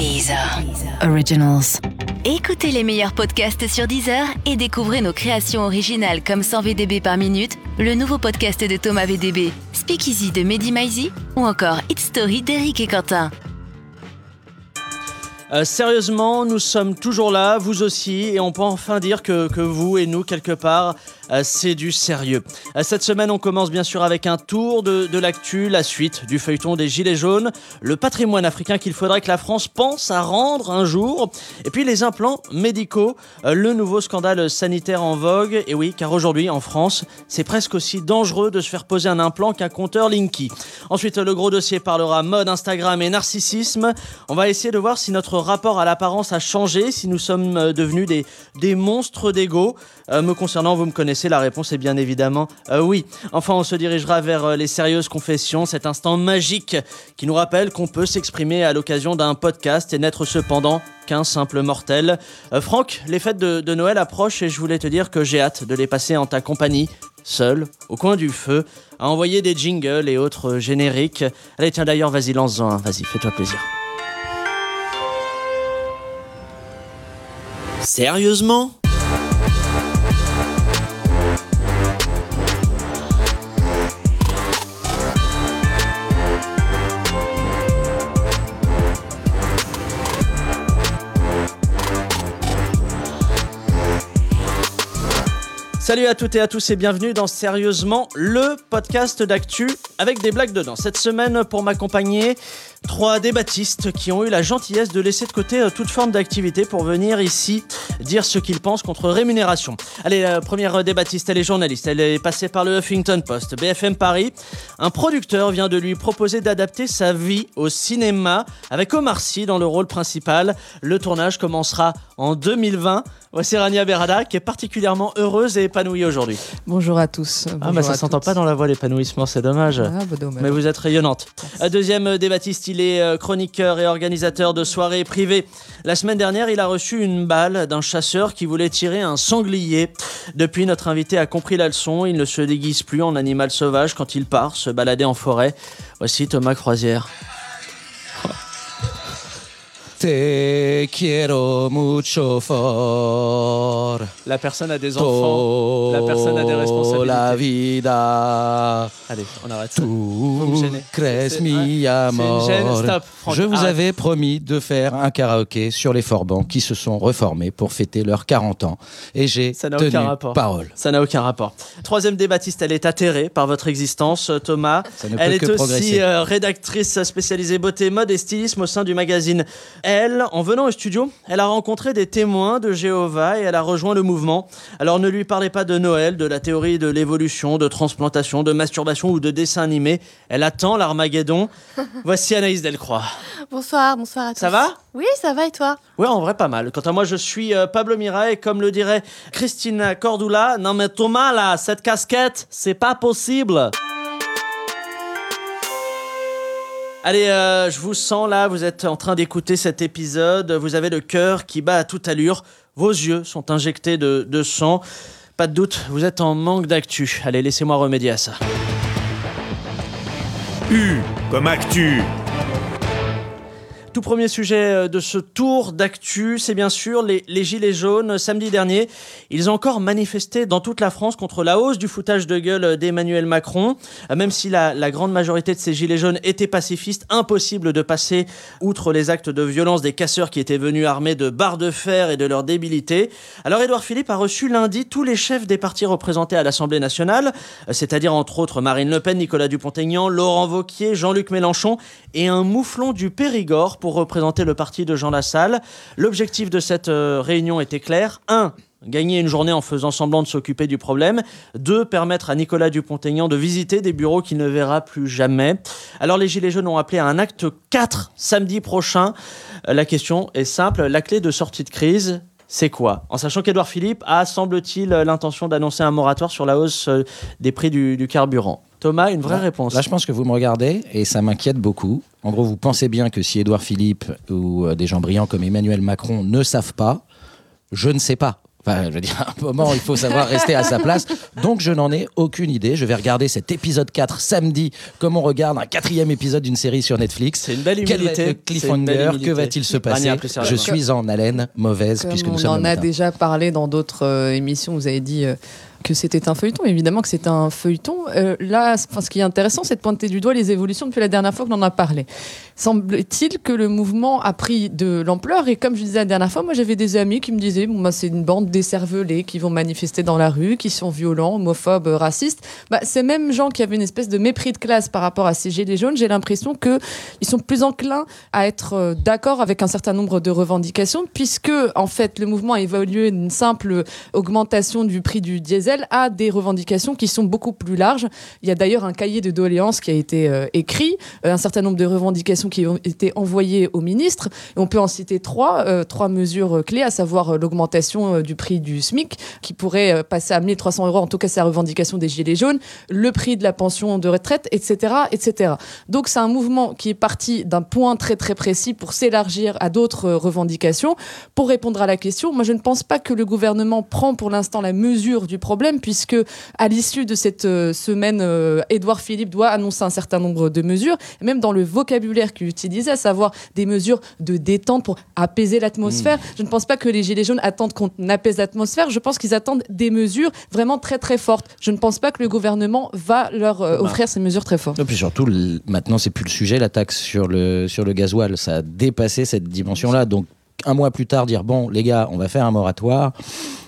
Deezer. Originals. Écoutez les meilleurs podcasts sur Deezer et découvrez nos créations originales comme 100 VDB par minute, le nouveau podcast de Thomas VDB, Speakeasy de Mehdi Maizi ou encore It's Story d'Eric et Quentin. Euh, sérieusement, nous sommes toujours là, vous aussi, et on peut enfin dire que, que vous et nous, quelque part, c'est du sérieux. Euh, cette semaine, on commence bien sûr avec un tour de, l'actu, la suite du feuilleton des Gilets jaunes, le patrimoine africain qu'il faudrait que la France pense à rendre un jour, et puis les implants médicaux, euh, le nouveau scandale sanitaire en vogue, et oui, car aujourd'hui, en France, c'est presque aussi dangereux de se faire poser un implant qu'un compteur Linky. Ensuite, le gros dossier parlera mode, Instagram et narcissisme. On va essayer de voir si notre rapport à l'apparence a changé, si nous sommes euh, devenus des, des monstres d'ego. Euh, me concernant, vous me connaissez, la réponse est bien évidemment euh, oui. Enfin, on se dirigera vers euh, les sérieuses confessions, cet instant magique qui nous rappelle qu'on peut s'exprimer à l'occasion d'un podcast et n'être cependant qu'un simple mortel. Euh, Franck, les fêtes de, Noël approchent et je voulais te dire que j'ai hâte de les passer en ta compagnie, seul, au coin du feu, à envoyer des jingles et autres génériques. Allez, tiens d'ailleurs, vas-y, lance-en, vas-y, fais-toi plaisir. Sérieusement? Salut à toutes et à tous et bienvenue dans Sérieusement, le podcast d'actu avec des blagues dedans. Cette semaine, pour m'accompagner, trois débattistes qui ont eu la gentillesse de laisser de côté euh, toute forme d'activité pour venir ici dire ce qu'ils pensent contre rémunération. Allez, la première débattiste, elle est journaliste. Elle est passée par le Huffington Post, BFM Paris. Un producteur vient de lui proposer d'adapter sa vie au cinéma avec Omar Sy dans le rôle principal. Le tournage commencera en 2020. Voici Rania Berada qui est particulièrement heureuse et épanouie aujourd'hui. Bonjour à tous. Ah Bonjour bah ça s'entend pas dans la voix l'épanouissement, c'est dommage. Ah, bah, dommage. Mais vous êtes rayonnante. Euh, Deuxième euh, débattiste, il est euh, chroniqueur et organisateur de soirées privées. La semaine dernière, il a reçu une balle d'un chasseur qui voulait tirer un sanglier. Depuis, notre invité a compris la leçon. Il ne se déguise plus en animal sauvage quand il part se balader en forêt. Voici Thomas Croisière. Te quiero mucho for La personne a des enfants. La personne a des responsabilités. la vida. Allez, on arrête. Tu crees mi amor. c'est une gêne. Stop, Franck, Je vous arrête. avais promis de faire un karaoké sur les Forbans qui se sont reformés pour fêter leurs 40 ans. Et j'ai tenu aucun rapport. parole. Ça n'a aucun rapport. Troisième débattiste, elle est atterrée par votre existence, Thomas. Ça ne elle peut est que aussi progresser. euh, rédactrice spécialisée beauté, mode et stylisme au sein du magazine. Elle, en venant au studio, elle a rencontré des témoins de Jéhovah et elle a rejoint le mouvement. Alors ne lui parlez pas de Noël, de la théorie de l'évolution, de transplantation, de masturbation ou de dessin animé. Elle attend l'Armageddon. Voici Anaïs Delcroix. Bonsoir, bonsoir à tous. Ça va? Oui, ça va et toi? Ouais, en vrai, pas mal. Quant à moi, je suis euh, Pablo Mira et comme le dirait Christina Cordula, non mais Thomas, là, cette casquette, c'est pas possible. Allez, euh, je vous sens là, vous êtes en train d'écouter cet épisode, vous avez le cœur qui bat à toute allure, vos yeux sont injectés de, de sang. Pas de doute, vous êtes en manque d'actu. Allez, laissez-moi remédier à ça. U comme actu. Tout premier sujet euh, de ce tour d'actu, c'est bien sûr les, Gilets jaunes. Samedi dernier, ils ont encore manifesté dans toute la France contre la hausse du foutage de gueule d'Emmanuel Macron. Euh, Même si la, grande majorité de ces Gilets jaunes étaient pacifistes, impossible de passer outre les actes de violence des casseurs qui étaient venus armés de barres de fer et de leur débilité. Alors Édouard Philippe a reçu lundi tous les chefs des partis représentés à l'Assemblée nationale, euh, c'est-à-dire entre autres Marine Le Pen, Nicolas Dupont-Aignan, Laurent Vauquier, Jean-Luc Mélenchon et un mouflon du Périgord pour représenter le parti de Jean Lassalle. L'objectif de cette euh, réunion était clair. 1. Gagner une journée en faisant semblant de s'occuper du problème. 2. Permettre à Nicolas Dupont-Aignan de visiter des bureaux qu'il ne verra plus jamais. Alors les Gilets jaunes ont appelé à un acte 4 samedi prochain. Euh, La question est simple. La clé de sortie de crise, c'est quoi? En sachant qu'Edouard Philippe a, semble-t-il, l'intention d'annoncer un moratoire sur la hausse euh, des prix du carburant. Thomas, une vraie Là- réponse. Là, je pense que vous me regardez et ça m'inquiète beaucoup. En gros, vous pensez bien que si Édouard Philippe ou euh, des gens brillants comme Emmanuel Macron ne savent pas, je ne sais pas. Enfin, je veux dire, à un moment, il faut savoir rester à sa place. Donc, je n'en ai aucune idée. Je vais regarder cet épisode 4 samedi, comme on regarde un quatrième épisode d'une série sur Netflix. C'est une belle Quel va être humilité. le cliffhanger? Que va-t-il se passer? Je suis en haleine mauvaise, Comme puisque nous on sommes en a matin. déjà parlé dans d'autres euh, émissions, vous avez dit euh, que c'était un feuilleton. Évidemment que c'est un feuilleton. Euh, là, ce qui est intéressant, c'est de pointer du doigt les évolutions depuis la dernière fois que l'on en a parlé. Semble-t-il que le mouvement a pris de l'ampleur et comme je disais la dernière fois, moi j'avais des amis qui me disaient bon, bah, c'est une bande décervelés qui vont manifester dans la rue, qui sont violents, homophobes, racistes. Bah, ces mêmes gens qui avaient une espèce de mépris de classe par rapport à ces gilets jaunes, j'ai l'impression que ils sont plus enclins à être euh, d'accord avec un certain nombre de revendications, puisque en fait le mouvement a évolué d'une simple augmentation du prix du diesel à des revendications qui sont beaucoup plus larges. Il y a d'ailleurs un cahier de doléances qui a été euh, écrit, euh, un certain nombre de revendications qui ont été envoyées au ministre. On peut en citer trois, euh, trois mesures clés, à savoir euh, l'augmentation euh, du prix du SMIC, qui pourrait passer à 1300 euros, en tout cas c'est la revendication des Gilets jaunes, le prix de la pension de retraite, etc. etc. Donc c'est un mouvement qui est parti d'un point très très précis pour s'élargir à d'autres revendications. Pour répondre à la question, moi je ne pense pas que le gouvernement prend pour l'instant la mesure du problème, puisque à l'issue de cette semaine, Édouard Philippe doit annoncer un certain nombre de mesures, même dans le vocabulaire utilisait, à savoir des mesures de détente pour apaiser l'atmosphère. Je ne pense pas que les Gilets jaunes attendent qu'on apaise l'atmosphère, je pense qu'ils attendent des mesures vraiment très très fortes. Je ne pense pas que le gouvernement va leur euh, offrir ces mesures très fortes. Et puis surtout, le- maintenant, c'est plus le sujet, la taxe sur le, sur le gasoil. Ça a dépassé cette dimension-là. Donc, un mois plus tard, dire bon, les gars, on va faire un moratoire,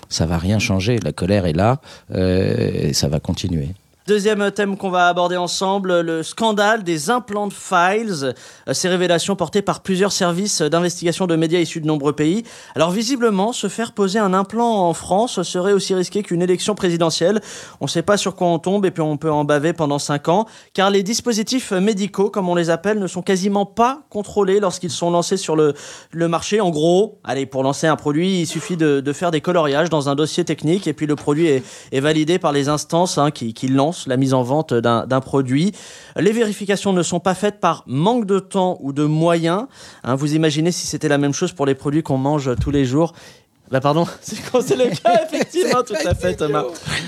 ça va rien changer. La colère est là euh, et ça va continuer. Deuxième thème qu'on va aborder ensemble, le scandale des implants de files. Euh, Ces révélations portées par plusieurs services d'investigation de médias issus de nombreux pays. Alors visiblement, se faire poser un implant en France serait aussi risqué qu'une élection présidentielle. On ne sait pas sur quoi on tombe et puis on peut en baver pendant cinq ans, car les dispositifs médicaux, comme on les appelle, ne sont quasiment pas contrôlés lorsqu'ils sont lancés sur le, marché. En gros, allez, pour lancer un produit, il suffit de, faire des coloriages dans un dossier technique et puis le produit est, est validé par les instances hein, qui, qui lancent la mise en vente d'un produit. Les vérifications ne sont pas faites par manque de temps ou de moyens. Hein, vous imaginez si c'était la même chose pour les produits qu'on mange tous les jours. Bah pardon, c'est le cas, effectivement, tout à fait, Thomas.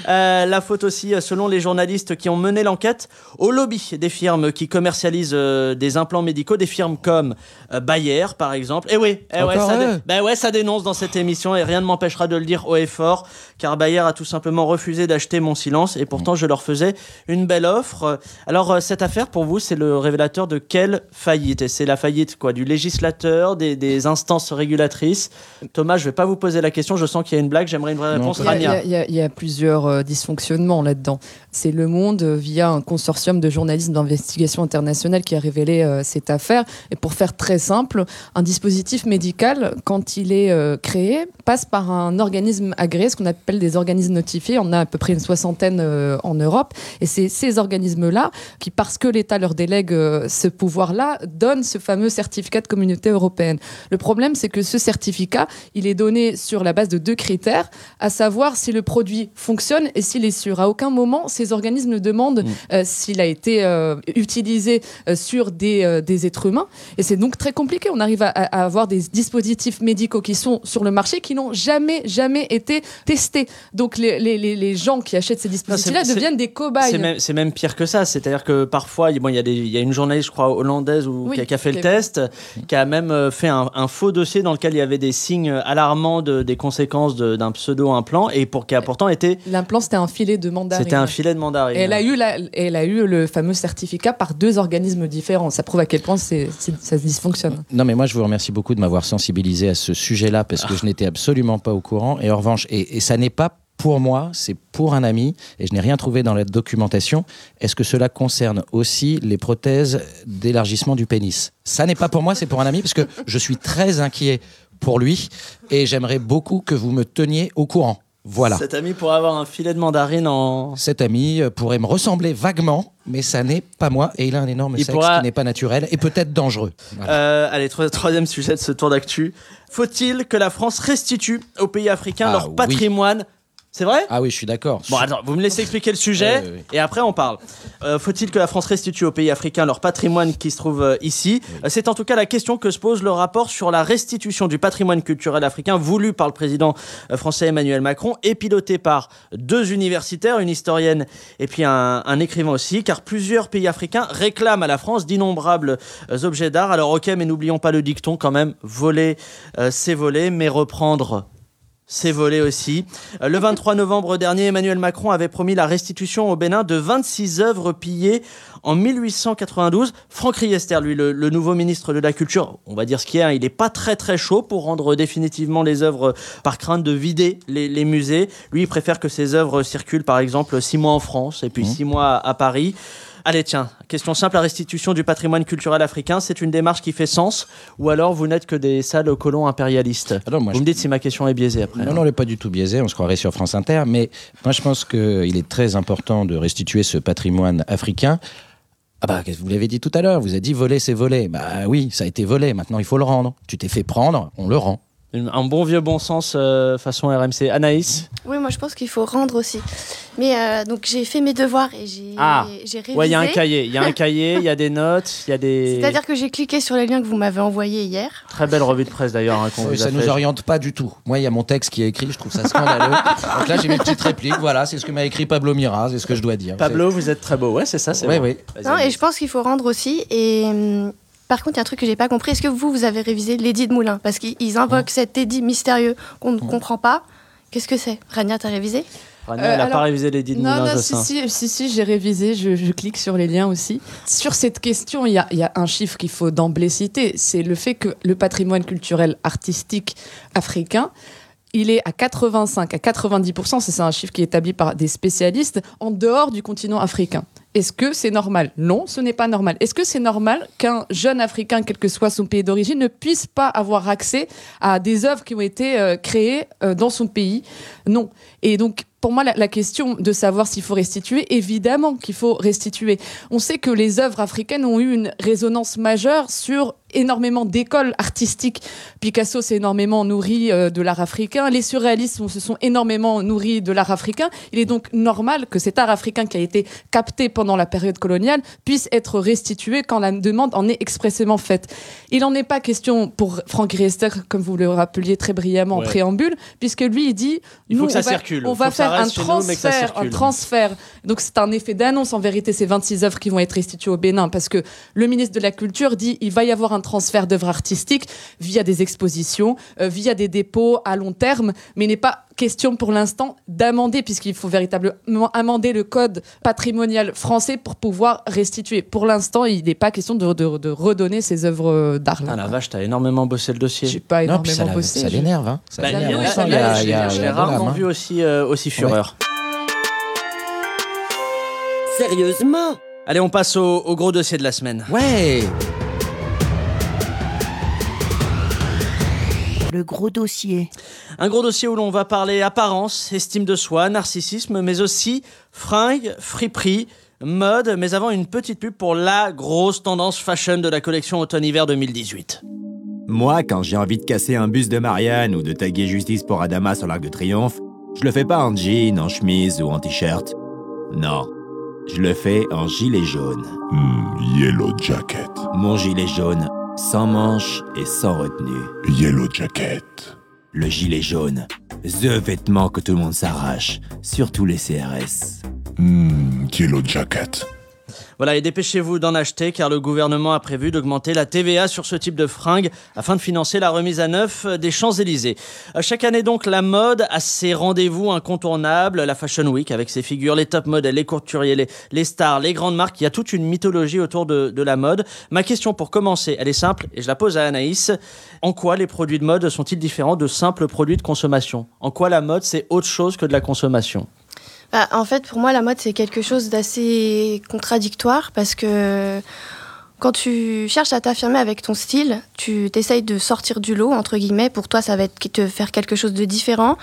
Euh, la faute aussi, euh, selon les journalistes qui ont mené l'enquête, au lobby des firmes qui commercialisent euh, des implants médicaux, des firmes comme euh, Bayer, par exemple. Et oui, eh ouais, ça, dé- bah ouais, ça dénonce dans cette émission et rien ne m'empêchera de le dire haut et fort, car Bayer a tout simplement refusé d'acheter mon silence et pourtant je leur faisais une belle offre. Alors cette affaire, pour vous, c'est le révélateur de quelle faillite? Et c'est la faillite quoi, du législateur, des, des instances régulatrices? Thomas, je vais pas vous poser la question, je sens qu'il y a une blague, j'aimerais une vraie réponse. Il y, a, il y Rania. a- il y a- il y a plusieurs euh, dysfonctionnements là-dedans. C'est Le Monde, euh, via un consortium de journalistes d'investigation internationale, qui a révélé euh, cette affaire. Et pour faire très simple, un dispositif médical, quand il est euh, créé, passe par un organisme agréé, ce qu'on appelle des organismes notifiés. On a à peu près une soixantaine en Europe. Et c'est ces organismes-là qui, parce que l'État leur délègue ce pouvoir-là, donnent ce fameux certificat de communauté européenne. Le problème, c'est que ce certificat, il est donné sur la base de deux critères, à savoir si le produit fonctionne et s'il est sûr. À aucun moment, organismes ne demandent Mm. euh, s'il a été euh, utilisé euh, sur des, des êtres humains. Et c'est donc très compliqué. On arrive à, à avoir des dispositifs médicaux qui sont sur le marché qui n'ont jamais, jamais été testés. Donc les, les, les, les gens qui achètent ces dispositifs-là deviennent des cobayes. C'est même, pire que ça. C'est-à-dire que parfois, il bon, y, a des- y a une journaliste, je crois, hollandaise ou, Oui, qui, a, qui a fait le test, qui a même fait un, un faux dossier dans lequel il y avait des signes alarmants de, des conséquences de- d'un pseudo-implant et pour qui a pourtant été. L'implant, c'était un filet de mandarine. C'était un filet mandarine. Elle a, eu la- elle a eu le fameux certificat par deux organismes différents. Ça prouve à quel point ça dysfonctionne. Non, mais moi, je vous remercie beaucoup de m'avoir sensibilisé à ce sujet-là parce Ah. que je n'étais absolument pas au courant. Et en revanche, et, et ça n'est pas pour moi, c'est pour un ami, et je n'ai rien trouvé dans la documentation. Est-ce que cela concerne aussi les prothèses d'élargissement du pénis? Ça n'est pas pour moi, c'est pour un ami, parce que je suis très inquiet pour lui, et j'aimerais beaucoup que vous me teniez au courant. Voilà. Cet ami pourrait avoir un filet de mandarine en. Cet ami euh, pourrait me ressembler vaguement, mais ça n'est pas moi, et il a un énorme Il sexe pourra- qui n'est pas naturel et peut-être dangereux. Voilà. Euh, allez, tro- troisième sujet de ce tour d'actu. Faut-il que la France restitue aux pays africains Ah, leur oui. C'est vrai? Ah oui, je suis d'accord. Bon, attends, vous me laissez expliquer le sujet et après on parle. Euh, Faut-il que la France restitue aux pays africains leur patrimoine qui se trouve euh, ici? Euh, C'est en tout cas la question que se pose le rapport sur la restitution du patrimoine culturel africain voulu par le président français Emmanuel Macron et piloté par deux universitaires, une historienne et puis un, un écrivain aussi, car plusieurs pays africains réclament à la France d'innombrables objets d'art. Alors ok, mais n'oublions pas le dicton quand même, voler, euh, c'est voler, mais reprendre c'est volé aussi. Euh, Le 23 novembre dernier, Emmanuel Macron avait promis la restitution au Bénin de 26 œuvres pillées en 1892. Franck Riester, lui, le, le nouveau ministre de la Culture, on va dire ce qu'il est, hein, il n'est pas très très chaud pour rendre définitivement les œuvres par crainte de vider les, les musées. Lui, il préfère que ces œuvres circulent par exemple six mois en France et puis six mois à Paris. Allez, tiens, question simple, la restitution du patrimoine culturel africain, c'est une démarche qui fait sens ou alors vous n'êtes que des sales colons impérialistes Alors, moi, Vous je- me dites si ma question est biaisée après. Non, hein. non, elle n'est pas du tout biaisée, on se croirait sur France Inter, mais moi je pense qu'il est très important de restituer ce patrimoine africain. Ah bah, vous l'avez dit tout à l'heure, vous avez dit voler, c'est voler. Bah oui, ça a été volé, maintenant il faut le rendre. Tu t'es fait prendre, on le rend. Un bon vieux bon sens euh, façon RMC. Anaïs Oui, moi je pense qu'il faut rendre aussi. Mais euh, donc j'ai fait mes devoirs et j'ai Ah. révisé. Ouais, il y a un cahier. Il y a un cahier, il y a des notes, il y a des. C'est-à-dire que j'ai cliqué sur les liens que vous m'avez envoyés hier. Très belle revue de presse d'ailleurs. hein, Oui, vous a ça nous oriente pas du tout. Moi, il y a mon texte qui est écrit, je trouve ça scandaleux. Donc là, j'ai mes petites répliques. Voilà, c'est ce que m'a écrit Pablo Mira, c'est ce que je dois dire. Pablo, vous êtes très beau. Ouais, c'est ça, c'est Oui, bon. oui. Non, et je pense qu'il faut rendre aussi. Et hum, par contre, il y a un truc que j'ai pas compris. Est-ce que vous, vous avez révisé l'édit de Moulin? Parce qu'ils ils invoquent cet édit mystérieux qu'on ne comprend pas. Qu'est-ce que c'est? Rania, t'as révisé? Rania, Euh, elle a pas révisé les dits de Non, Moulin, non, si, si, si, si, j'ai révisé, je, je clique sur les liens aussi. Sur cette question, il y a, il y a un chiffre qu'il faut d'emblée citer, c'est le fait que le patrimoine culturel artistique africain, il est à 85 à 90%, c'est ça un chiffre qui est établi par des spécialistes, en dehors du continent africain. Est-ce que c'est normal? Non, ce n'est pas normal. Est-ce que c'est normal qu'un jeune Africain, quel que soit son pays d'origine, ne puisse pas avoir accès à des œuvres qui ont été euh, créées euh, dans son pays? Non. Et donc, pour moi, la, question de savoir s'il faut restituer, évidemment qu'il faut restituer. On sait que les œuvres africaines ont eu une résonance majeure sur énormément d'écoles artistiques. Picasso s'est énormément nourri euh, de l'art africain. Les surréalistes se sont énormément nourris de l'art africain. Il est donc normal que cet art africain qui a été capté pendant la période coloniale puisse être restitué quand la demande en est expressément faite. Il n'en est pas question pour Franck Riester, comme vous le rappeliez très brillamment Ouais. en préambule, puisque lui, il dit Il faut nous, que ça on va, circule. On va faire un nous, transfert, un circule. transfert. Donc c'est un effet d'annonce en vérité, ces 26 œuvres qui vont être restituées au Bénin, parce que le ministre de la Culture dit il va y avoir un transfert d'œuvres artistiques via des expositions, euh, via des dépôts à long terme, mais n'est pas question pour l'instant d'amender, puisqu'il faut véritablement amender le code patrimonial français pour pouvoir restituer. Pour l'instant, il n'est pas question de, de- de redonner ces œuvres d'art. Ah la vache, t'as énormément bossé le dossier. J'ai pas Non, ça, énormément la- bossé. ça je- l'énerve. Hein. Ça Bah, Ça ça je je l'âme, rarement vu aussi, euh, aussi fureur. Sérieusement? Allez, on passe au, au gros dossier de la semaine. Ouais Le gros dossier. Un gros dossier où l'on va parler apparence, estime de soi, narcissisme, mais aussi fringues, friperie, mode, mais avant une petite pub pour la grosse tendance fashion de la collection automne-hiver 2018. Moi, quand j'ai envie de casser un bus de Marianne ou de taguer Justice pour Adama sur l'Arc de Triomphe, je le fais pas en jean, en chemise ou en t-shirt. Non, je le fais en gilet jaune. Hmm, yellow Jacket. Mon gilet jaune, sans manches et sans retenue. Yellow Jacket. Le gilet jaune, the vêtement que tout le monde s'arrache, surtout les CRS. Hmm, Yellow Jacket. Voilà, et dépêchez-vous d'en acheter car le gouvernement a prévu d'augmenter la TVA sur ce type de fringues afin de financer la remise à neuf des Champs-Élysées. Euh, Chaque année donc, la mode a ses rendez-vous incontournables, la Fashion Week avec ses figures, les top modèles, les courturiers, les, les stars, les grandes marques. Il y a toute une mythologie autour de, de la mode. Ma question pour commencer, elle est simple et je la pose à Anaïs. En quoi les produits de mode sont-ils différents de simples produits de consommation? En quoi la mode c'est autre chose que de la consommation? Bah, En fait, pour moi, la mode, c'est quelque chose d'assez contradictoire parce que quand tu cherches à t'affirmer avec ton style, tu t'essayes de sortir du lot, entre guillemets. Pour toi, ça va être te faire quelque chose de différent.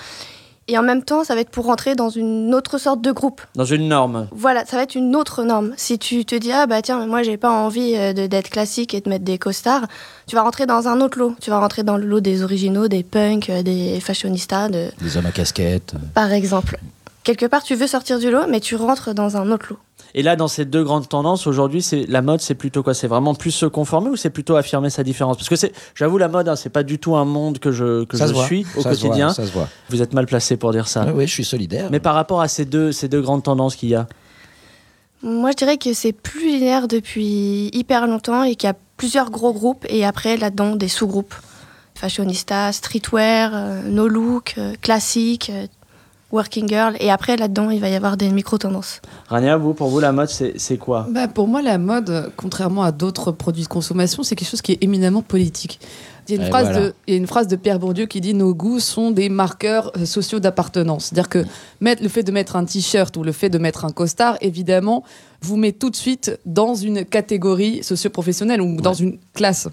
Et en même temps, ça va être pour rentrer dans une autre sorte de groupe. Dans une norme. Voilà, ça va être une autre norme. Si tu te dis, ah bah tiens, moi j'ai pas envie euh, de- d'être classique et de mettre des costards, tu vas rentrer dans un autre lot. Tu vas rentrer dans le lot des originaux, des punks, euh, des fashionistas, de... Les hommes à casquette. par exemple. Quelque part, tu veux sortir du lot, mais tu rentres dans un autre lot. Et là, dans ces deux grandes tendances, aujourd'hui, c'est la mode, c'est plutôt quoi? C'est vraiment plus se conformer ou c'est plutôt affirmer sa différence? Parce que c'est, j'avoue, la mode, hein, c'est pas du tout un monde que je, que ça je voit. suis au Ça se voit, quotidien. ça se voit. Vous êtes mal placé pour dire ça. Oui, oui, je suis solidaire. Mais par rapport à ces deux, ces deux grandes tendances qu'il y a, Moi, je dirais que c'est plus linéaire depuis hyper longtemps et qu'il y a plusieurs gros groupes et après, là-dedans, des sous-groupes. Fashionista, streetwear, euh, no look, euh, classique, euh, working girl. Et après, là-dedans, il va y avoir des micro-tendances. Rania, vous, pour vous, la mode, c'est, quoi? Bah, pour moi, la mode, contrairement à d'autres produits de consommation, c'est quelque chose qui est éminemment politique. Il y, a une Et phrase voilà. de, il y a une phrase de Pierre Bourdieu qui dit Nos goûts sont des marqueurs euh, sociaux d'appartenance. C'est-à-dire que mettre, le fait de mettre un t-shirt ou le fait de mettre un costard, évidemment, vous met tout de suite dans une catégorie socio-professionnelle ou dans une classe.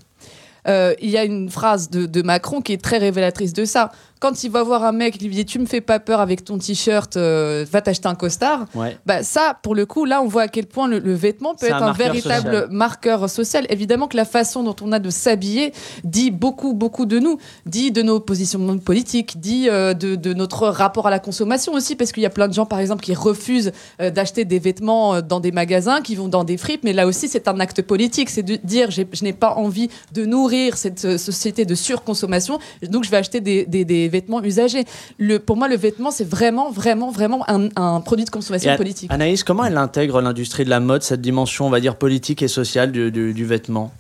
Euh, il y a une phrase de, de Macron qui est très révélatrice de ça. Quand il va voir un mec, il lui dit Tu me fais pas peur avec ton t-shirt, euh, va t'acheter un costard. Ouais. Bah ça, pour le coup, là, on voit à quel point le, le vêtement peut être un véritable social. marqueur social. Évidemment que la façon dont on a de s'habiller dit beaucoup, beaucoup de nous, dit de nos positions politiques, dit euh, de, de notre rapport à la consommation aussi, parce qu'il y a plein de gens, par exemple, qui refusent euh, d'acheter des vêtements euh, dans des magasins, qui vont dans des fripes, mais là aussi, c'est un acte politique, c'est de dire je n'ai pas envie de nourrir cette société de surconsommation, donc je vais acheter des, des- des vêtements usagés. Le, pour moi, le vêtement, c'est vraiment, vraiment, vraiment un, un produit de consommation Et politique. Anaïs, comment elle intègre l'industrie de la mode, cette dimension, on va dire, politique et sociale du, du- du vêtement?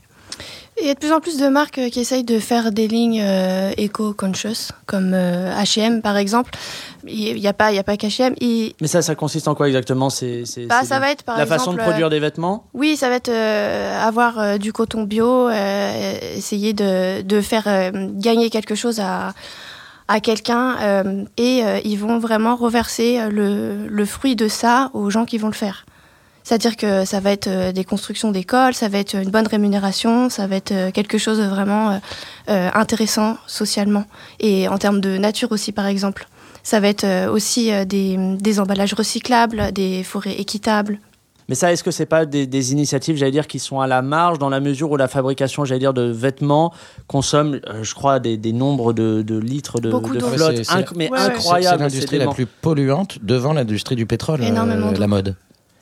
Il y a de plus en plus de marques euh, qui essayent de faire des lignes euh, éco-conscious, comme euh, H&M par exemple. Il n'y a pas, il y a pas qu'H&M. Il- Mais ça, ça consiste en quoi exactement? C'est, Bah, ça va être par La exemple... façon de euh, produire des vêtements? Oui, ça va être euh, avoir euh, du coton bio, euh, essayer de, de faire euh, gagner quelque chose à, à quelqu'un euh, et euh, ils vont vraiment reverser euh, le, le fruit de ça aux gens qui vont le faire. C'est-à-dire que ça va être des constructions d'écoles, ça va être une bonne rémunération, ça va être quelque chose de vraiment intéressant socialement et en termes de nature aussi par exemple. Ça va être aussi des, des emballages recyclables, des forêts équitables. Mais ça, est-ce que c'est pas des, des initiatives, j'allais dire, qui sont à la marge dans la mesure où la fabrication, j'allais dire, de vêtements consomme, euh, je crois, des, des nombres de, de litres de, flotte, inc- mais Ouais, incroyable. C'est l'industrie la plus polluante devant l'industrie du pétrole, euh, la mode.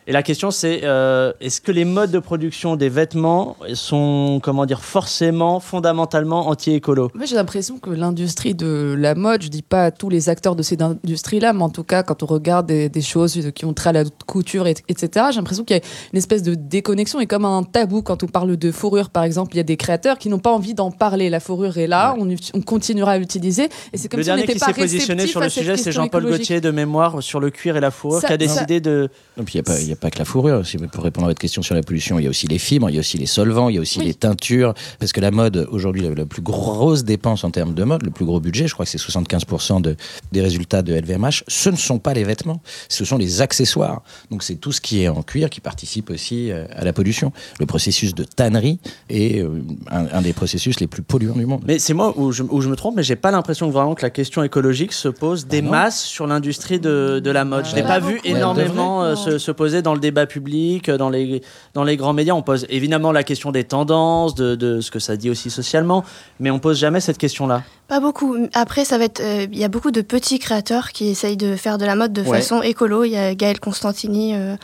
Et la question, c'est euh, est-ce que les modes de production des vêtements sont, comment dire, forcément, fondamentalement anti-écolo? Moi, j'ai l'impression que l'industrie de la mode, je dis pas à tous les acteurs de cette industrie-là, mais en tout cas, quand on regarde des, des choses qui ont trait à la couture, et- etc., j'ai l'impression qu'il y a une espèce de déconnexion et comme un tabou quand on parle de fourrure, par exemple, il y a des créateurs qui n'ont pas envie d'en parler. La fourrure est là, on, continuera à l'utiliser, et c'est comme Le si on dernier n'était qui pas s'est positionné sur le sujet, c'est Jean-Paul. Gaultier de mémoire sur le cuir et la fourrure, Ça- qui a ça- décidé de. Et puis il n'y a, pas- il y a pas que la fourrure. Si- Pour répondre à votre question sur la pollution, il y a aussi les fibres, il y a aussi les solvants, il y a aussi Oui. les teintures. Parce que la mode, aujourd'hui, la, la plus grosse dépense en termes de mode, le plus gros budget, je crois que c'est 75% de, des résultats de LVMH, ce ne sont pas les vêtements, ce sont les accessoires. Donc c'est tout ce qui est en cuir qui participe aussi euh, à la pollution. Le processus de tannerie est euh, un, un des processus les plus polluants du monde. Mais c'est moi où je, où je me trompe, mais j'ai pas l'impression que vraiment que la question écologique se pose des non. masses sur l'industrie de, de la mode. Je Bah, pas pas vu énormément euh, se, se poser dans le débat public, euh, dans les, dans les grands médias. On pose évidemment la question des tendances, de, de ce que ça dit aussi socialement, mais on pose jamais cette question-là. Pas beaucoup. Après, ça va être. euh, Il y a beaucoup de petits créateurs qui essayent de faire de la mode de Ouais. façon écolo. Il y a Gaël Constantini, euh,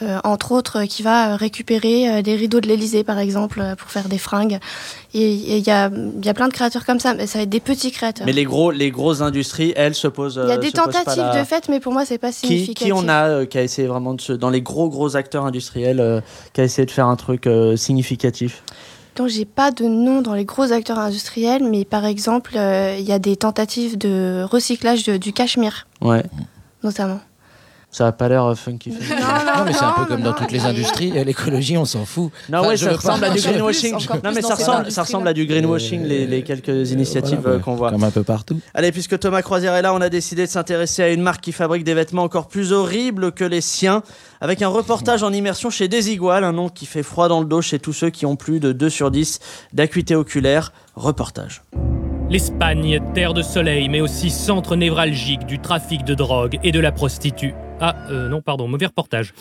euh, entre autres, qui va récupérer des rideaux de l'Elysée, par exemple, pour faire des fringues. Et il y a, y a plein de créateurs comme ça, mais ça va être des petits créateurs. Mais les, gros, les grosses industries, elles, se posent. il y a des tentatives la- de fait, mais pour moi, c'est pas Qui, significatif. qui on a qui a essayé vraiment de se, dans les gros gros acteurs industriels qui a essayé de faire un truc significatif? J'ai pas de nom dans les gros acteurs industriels, mais par exemple, euh, il y a des tentatives de recyclage de- du cachemire, Ouais, notamment. Ça a pas l'air euh, funky. funky. Non, mais c'est un peu non, comme dans toutes les industries, euh, l'écologie, on s'en fout. Non, Enfin, ouais, je ça ressemble à du plus, greenwashing. Non, mais ça ressemble, ça ressemble à du greenwashing, les, les quelques initiatives Voilà, euh, qu'on voit. Comme un peu partout. Allez, puisque Thomas Croisière est là, on a décidé de s'intéresser à une marque qui fabrique des vêtements encore plus horribles que les siens, avec un reportage en immersion chez Desigual, un nom qui fait froid dans le dos chez tous ceux qui ont plus de 2 sur 10 d'acuité oculaire. Reportage. L'Espagne, terre de soleil, mais aussi centre névralgique du trafic de drogue et de la prostitue. Ah, euh, non, pardon, mauvais reportage.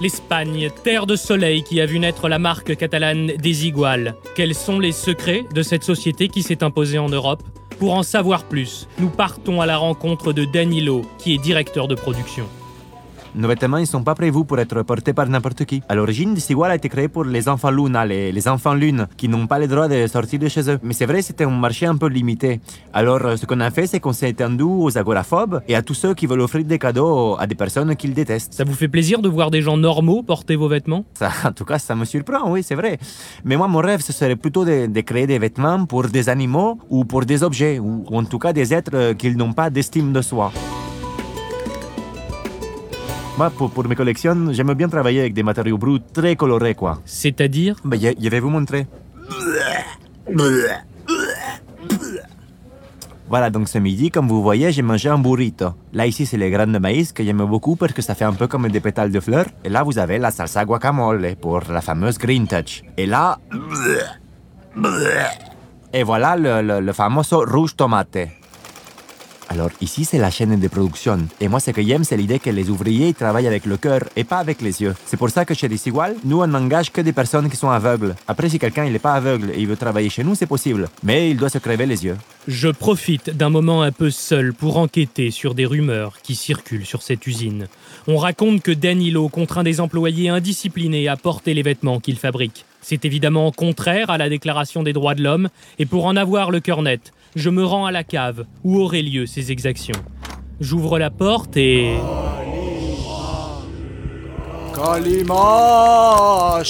L'Espagne, terre de soleil qui a vu naître la marque catalane Desigual. Quels sont les secrets de cette société qui s'est imposée en Europe? Pour en savoir plus, nous partons à la rencontre de Danilo, qui est directeur de production. Nos vêtements ne sont pas prévus pour être portés par n'importe qui. À l'origine, Desigual a été créé pour les enfants Luna, les, les enfants lune, qui n'ont pas le droit de sortir de chez eux. Mais c'est vrai, c'était un marché un peu limité. Alors, euh, ce qu'on a fait, c'est qu'on s'est étendu aux agoraphobes et à tous ceux qui veulent offrir des cadeaux à des personnes qu'ils détestent. Ça vous fait plaisir de voir des gens normaux porter vos vêtements? Ça, en tout cas, ça me surprend, oui, c'est vrai. Mais moi, mon rêve, ce serait plutôt de, de créer des vêtements pour des animaux ou pour des objets, ou, ou en tout cas des êtres euh, qui n'ont pas d'estime de soi. Moi, pour, pour mes collections, j'aime bien travailler avec des matériaux bruts très colorés, quoi. C'est-à-dire Ben, je, je vais vous montrer. Voilà, donc ce midi, comme vous voyez, j'ai mangé un burrito. Là, ici, c'est les graines de maïs que j'aime beaucoup parce que ça fait un peu comme des pétales de fleurs. Et là, vous avez la salsa guacamole pour la fameuse green touch. Et là... Et voilà le, le, le fameux rouge tomate. Alors ici, c'est la chaîne de production. Et moi, ce que j'aime, c'est l'idée que les ouvriers travaillent avec le cœur et pas avec les yeux. C'est pour ça que chez Desigual, nous, on n'engage que des personnes qui sont aveugles. Après, si quelqu'un n'est pas aveugle et il veut travailler chez nous, c'est possible. Mais il doit se crever les yeux. Je profite d'un moment un peu seul pour enquêter sur des rumeurs qui circulent sur cette usine. On raconte que Danilo contraint des employés indisciplinés à porter les vêtements qu'il fabrique. C'est évidemment contraire à la Déclaration des droits de l'homme, et pour en avoir le cœur net, je me rends à la cave où auraient lieu ces exactions. J'ouvre la porte et... Kalima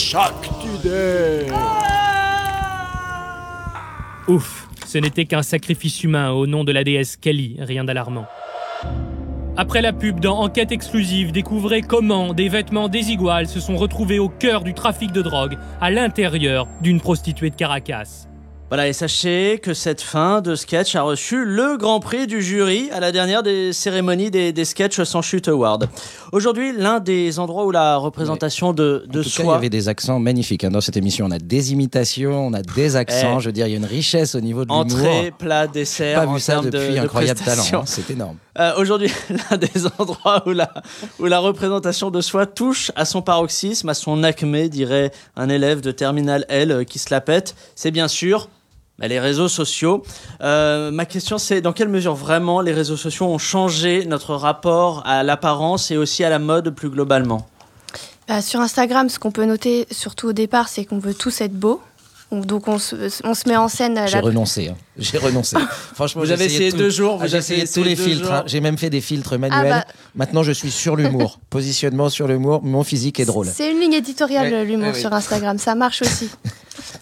Ouf, ce n'était qu'un sacrifice humain au nom de la déesse Kali, rien d'alarmant. Après la pub dans Enquête exclusive, découvrez comment des vêtements désiguales se sont retrouvés au cœur du trafic de drogue à l'intérieur d'une prostituée de Caracas. Voilà, et sachez que cette fin de sketch a reçu le grand prix du jury à la dernière des cérémonies des, des sketchs sans chute award. Aujourd'hui, l'un des endroits où la représentation de, de En tout cas, soi. il y avait des accents magnifiques hein, dans cette émission. On a des imitations, on a des accents. Eh. Je veux dire, il y a une richesse au niveau de l'humour. Entrée, plat, dessert. pas en vu ça de- depuis de incroyable talent. prestations. hein, C'est énorme. Euh, Aujourd'hui, l'un des endroits où la, où la représentation de soi touche à son paroxysme, à son acmé, dirait un élève de Terminal L euh, qui se la pète, c'est bien sûr bah, les réseaux sociaux. Euh, ma question, c'est dans quelle mesure vraiment les réseaux sociaux ont changé notre rapport à l'apparence et aussi à la mode plus globalement? Bah, sur Instagram, ce qu'on peut noter, surtout au départ, c'est qu'on veut tous être beaux. On- Donc on se, on se met en scène. à J'ai la- renoncé. hein. J'ai renoncé. Franchement, Vous avez essayé tout. deux jours, Ah, vous J'ai avez essayé essayé tous les filtres. hein. J'ai même fait des filtres manuels. bah. Maintenant, je suis sur l'humour. Positionnement sur l'humour. Mon physique est drôle. C'est une ligne éditoriale, Ouais, l'humour ouais, ouais. sur Instagram. Ça marche aussi.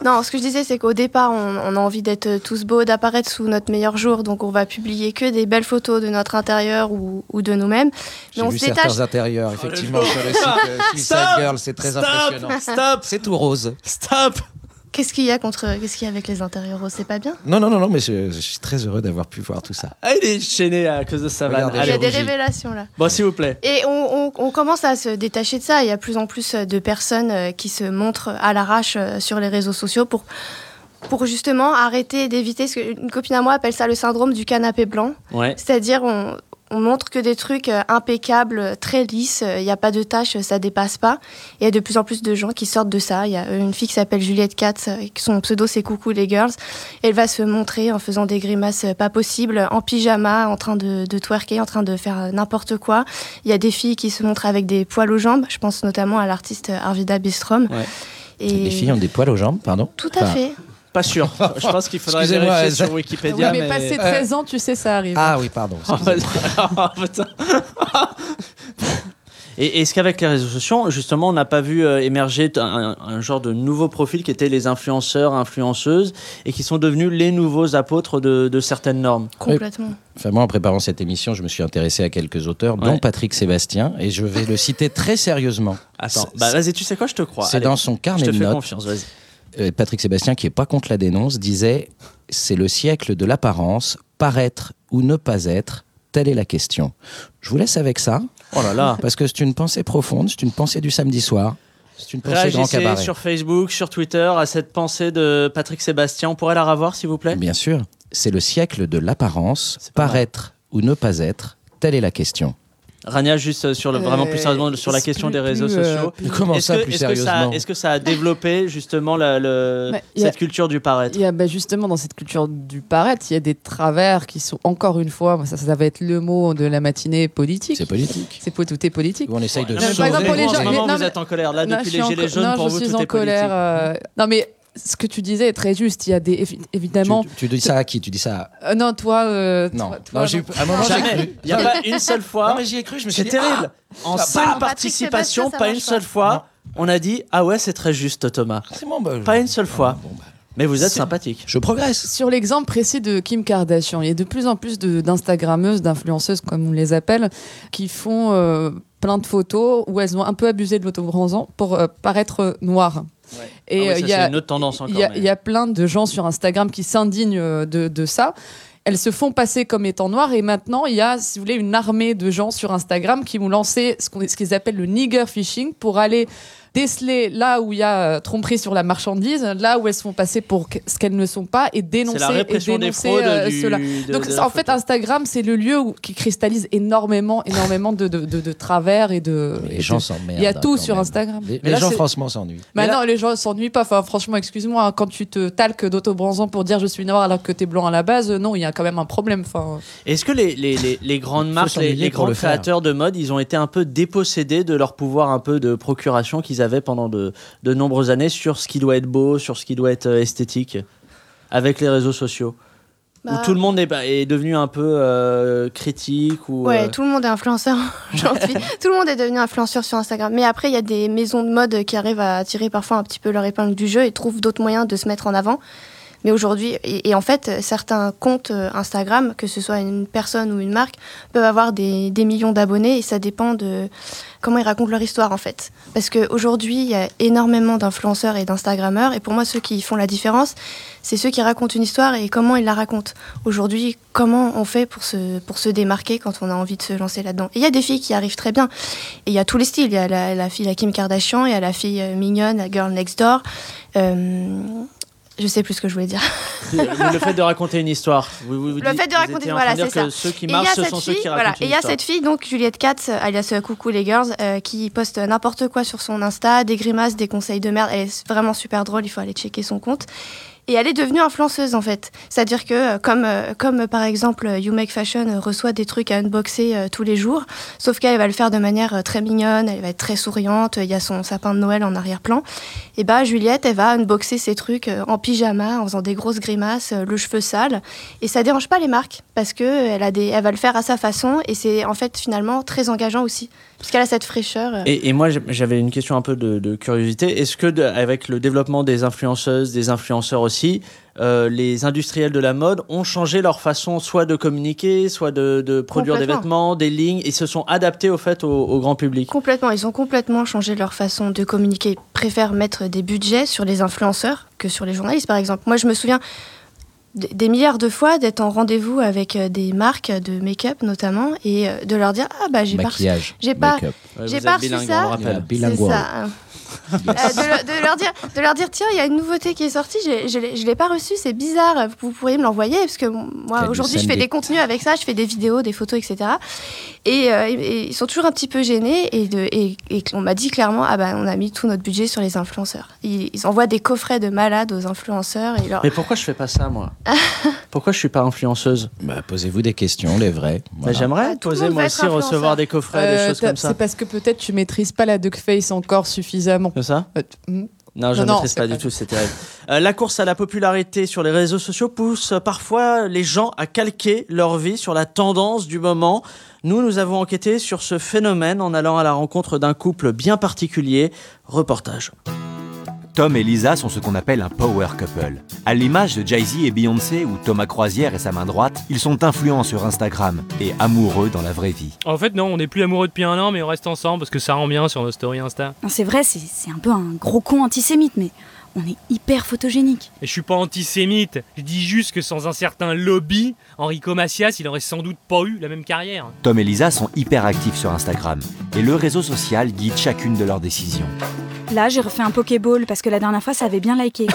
non, ce que je disais, c'est qu'au départ, on, on a envie d'être tous beaux, d'apparaître sous notre meilleur jour. Donc, on va publier que des belles photos de notre intérieur ou, ou de nous-mêmes. Mais J'ai on vu se détache. certains intérieurs, effectivement, le sur le site euh, Suicide Girl. C'est très Stop impressionnant. Stop C'est tout rose. Stop Qu'est-ce qu'il y a contre, qu'est-ce qu'il y a avec les intérieurs C'est pas bien? Non, non, non, non, mais je, je suis très heureux d'avoir pu voir tout ça. Ah, il est gêné à cause de sa vanne. Il y a des rougis. révélations là. Bon, s'il vous plaît. Et on, on- on commence à se détacher de ça. Il y a plus en plus de personnes euh, qui se montrent à l'arrache euh, sur les réseaux sociaux pour, pour justement arrêter d'éviter ce que une copine à moi appelle ça le syndrome du canapé blanc. Ouais. C'est-à-dire, on, on montre que des trucs euh, impeccables, euh, très lisses, il n'y a pas de tâches, euh, ça dépasse pas. Et il y a de plus en plus de gens qui sortent de ça. Il y a euh, une fille qui s'appelle Juliette Katz, euh, son pseudo c'est Coucou les Girls. Elle va se montrer en faisant des grimaces euh, pas possibles, en pyjama, en train de, de twerker, en train de faire euh, n'importe quoi. Il y a des filles qui se montrent avec des poils aux jambes. Je pense notamment à l'artiste euh, Arvida Bistrom. Ouais. Et Les filles ont des poils aux jambes, pardon? Tout à Enfin, fait. Pas sûr. Je pense qu'il faudrait vérifier ça- sur Wikipédia. Oui, mais, passé 13 ans, tu sais, ça arrive. Ah oui, pardon. Oh, oh, putain. Et est-ce qu'avec les réseaux sociaux, justement, on n'a pas vu euh, émerger un, un- un genre de nouveau profil qui étaient les influenceurs, influenceuses, et qui sont devenus les nouveaux apôtres de, de certaines normes? Complètement. Enfin, moi, en préparant cette émission, je me suis intéressé à quelques auteurs, dont. Patrick Sébastien, et je vais le citer très sérieusement. Attends, bah vas-y, tu sais quoi, je te crois. C'est dans son je carnet te de fais notes. confiance, vas-y. Patrick Sébastien, qui est pas contre la dénonce, disait C'est le siècle de l'apparence, paraître ou ne pas être, telle est la question. Je vous laisse avec ça, Oh là là. parce que c'est une pensée profonde, c'est une pensée du samedi soir, c'est une pensée grand cabaret. sur Facebook, sur Twitter à cette pensée de Patrick Sébastien. On pourrait la revoir, s'il vous plaît? Bien sûr. C'est le siècle de l'apparence, mal. paraître ou ne pas être, telle est la question. Rania, juste euh, sur le, vraiment plus Euh, sérieusement sur la question plus- des réseaux plus, euh, sociaux. Comment ça, que, plus ça, sérieusement est-ce que ça a développé justement la- le- a- cette culture du paraître? Il y a bah, justement dans cette culture du paraître, il y a des travers qui sont encore une fois, ça, ça va être le mot de la matinée politique. C'est politique. C'est po- tout est politique. Où on essaye de Non, mais mais par exemple, pour les gens- moment, non, vous êtes en colère. Là, Non, depuis je les suis en gilets jaunes, non, pour je vous, suis tout en est colère. politique. euh, Non mais ce que tu disais est très juste. Il y a des évi- évidemment. Tu, tu dis ça à qui? Tu dis ça à... Euh, non, toi. euh, Non, toi- toi, non, j'ai- à un moment, j'ai Jamais. cru. Il n'y a pas une seule fois. Non, mais j'y ai cru, je me suis C'est dit, ah, terrible. En bah, cinq participations, pas une seule fois, on a dit Ah ouais, c'est très juste, Thomas. C'est bon, bah, Pas une seule fois. Bon, bah, Mais vous êtes C'est- sympathique. Je progresse. Sur l'exemple précis de Kim Kardashian, il y a de plus en plus d'Instagrammeuses, d'influenceuses, comme on les appelle, qui font euh, plein de photos où elles ont un peu abusé de l'autobronzant pour euh, paraître noires. Et euh, il y c'est a une autre tendance encore. Il y, a, mais- il y a plein de gens sur Instagram qui s'indignent euh, de, de ça. Elles se font passer comme étant noires et maintenant il y a, si vous voulez, une armée de gens sur Instagram qui vont lancer ce qu'on- ce qu'ils appellent le nigger phishing pour aller déceler là où il y a euh, tromperie sur la marchandise, là où elles se font passer pour ce qu'elles ne sont pas et dénoncer, C'est la et répression des dénoncer fraudes euh, du- cela. de- Donc de en fait photo. Instagram c'est le lieu où, qui cristallise énormément, énormément de, de, de- de travers et de. Les gens s'emmerdent. Il y a hein, tout sur même. Instagram. Les, Mais les là, gens, franchement, s'ennuient. Bah Mais là- non, les gens s'ennuient pas. Enfin, franchement, excuse-moi, hein, quand tu te talques d'autobronzant pour dire je suis noir alors que t'es blanc à la base, non, il y a quand même un problème. Enfin, Est-ce que les, les, les, les grandes marques, les, grands créateurs de mode, ils ont été un peu dépossédés de leur pouvoir un peu de procuration qu'ils avaient pendant de, de nombreuses années sur ce qui doit être beau, sur ce qui doit être euh, esthétique, avec les réseaux sociaux Où Bah, tout le monde est, est devenu un peu euh, critique ou, Ouais, euh, tout le monde est influenceur aujourd'hui. tout le monde est devenu influenceur sur Instagram. Mais après, il y a des maisons de mode qui arrivent à tirer parfois un petit peu leur épingle du jeu et trouvent d'autres moyens de se mettre en avant. Mais aujourd'hui, et, en fait, certains comptes euh, Instagram, que ce soit une personne ou une marque, peuvent avoir des, millions d'abonnés et ça dépend de comment ils racontent leur histoire en fait. Parce qu'aujourd'hui, il y a énormément d'influenceurs et d'Instagrammeurs et pour moi, ceux qui font la différence, c'est ceux qui racontent une histoire et comment ils la racontent. Aujourd'hui, comment on fait pour se, pour se démarquer quand on a envie de se lancer là-dedans? Il y a des filles qui arrivent très bien. Et il y a tous les styles. Il y a la, la fille, la Kim Kardashian, il y a la fille euh, mignonne, la girl next door. Euh, je sais plus ce que je voulais dire. le fait de raconter une histoire. Vous- vous- vous Le dites- fait de raconter- voilà, c'est ça. Ceux qui marchent, ce sont ceux qui voilà, racontent et il y a cette fille, donc Juliette Katz, alias euh, Coucou les girls, euh, qui poste n'importe quoi sur son Insta, des grimaces, des conseils de merde. Elle est vraiment super drôle, il faut aller checker son compte. Et elle est devenue influenceuse en fait. C'est-à-dire que euh, comme, euh, comme euh, par exemple You Make Fashion reçoit des trucs à unboxer tous les jours, sauf qu'elle va le faire de manière très mignonne, elle va être très souriante, il y a son sapin de Noël en arrière-plan. Et bah Juliette, elle va unboxer ses trucs en pyjama, en faisant des grosses grimaces, le cheveu sale. Et ça dérange pas les marques parce que elle, a des, elle va le faire à sa façon et c'est en fait finalement très engageant aussi. Puisqu'elle a cette fraîcheur. euh. Et, et moi, j'avais une question un peu de, de curiosité. Est-ce que, de- avec le développement des influenceuses, des influenceurs aussi, euh, les industriels de la mode ont changé leur façon soit de communiquer, soit de, de produire des vêtements, des lignes, et se sont adaptés au fait au, au grand public? Complètement, ils ont complètement changé leur façon de communiquer. Ils préfèrent mettre des budgets sur les influenceurs que sur les journalistes, par exemple. Moi, je me souviens des milliards de fois d'être en rendez-vous avec euh, des marques de make-up notamment et euh, de leur dire ah bah j'ai pas j'ai pas j'ai pas ça. ça. Euh, de, le- de leur dire, de leur dire, tiens, il y a une nouveauté qui est sortie, je ne l'ai pas reçue, c'est bizarre, vous pourriez me l'envoyer, parce que moi, aujourd'hui, je fais des contenus avec ça, je fais des vidéos, des photos, etc. Et, euh, et ils sont toujours un petit peu gênés, et, de, et, et on m'a dit clairement, ah bah, on a mis tout notre budget sur les influenceurs. Ils, ils envoient des coffrets de malades aux influenceurs, et leur... Mais pourquoi je fais pas ça, moi? Pourquoi je suis pas influenceuse? Bah, Posez-vous des questions, les vraies. Bah, Voilà. J'aimerais Ah, le poser moi aussi recevoir des coffrets, des euh, choses comme ça. c'est parce que peut-être tu maîtrises pas la duckface encore suffisamment. C'est ça Euh, hmm. Non, je ne maîtrise pas du tout, c'est terrible. Euh, la course à la popularité sur les réseaux sociaux pousse parfois les gens à calquer leur vie sur la tendance du moment. Nous, nous avons enquêté sur ce phénomène en allant à la rencontre d'un couple bien particulier. Reportage. Tom et Lisa sont ce qu'on appelle un power couple. À l'image de Jay-Z et Beyoncé ou Thomas Croisière et sa main droite, ils sont influents sur Instagram et amoureux dans la vraie vie. En fait, non, on n'est plus amoureux depuis un an, mais on reste ensemble parce que ça rend bien sur nos stories Insta. Non, c'est vrai, c'est c'est un peu un gros con antisémite, mais on est hyper photogénique. Et je suis pas antisémite, je dis juste que sans un certain lobby, Enrico Macias, il aurait sans doute pas eu la même carrière. Tom et Lisa sont hyper actifs sur Instagram et le réseau social guide chacune de leurs décisions. Là, j'ai refait un Pokéball parce que la dernière fois, ça avait bien liké.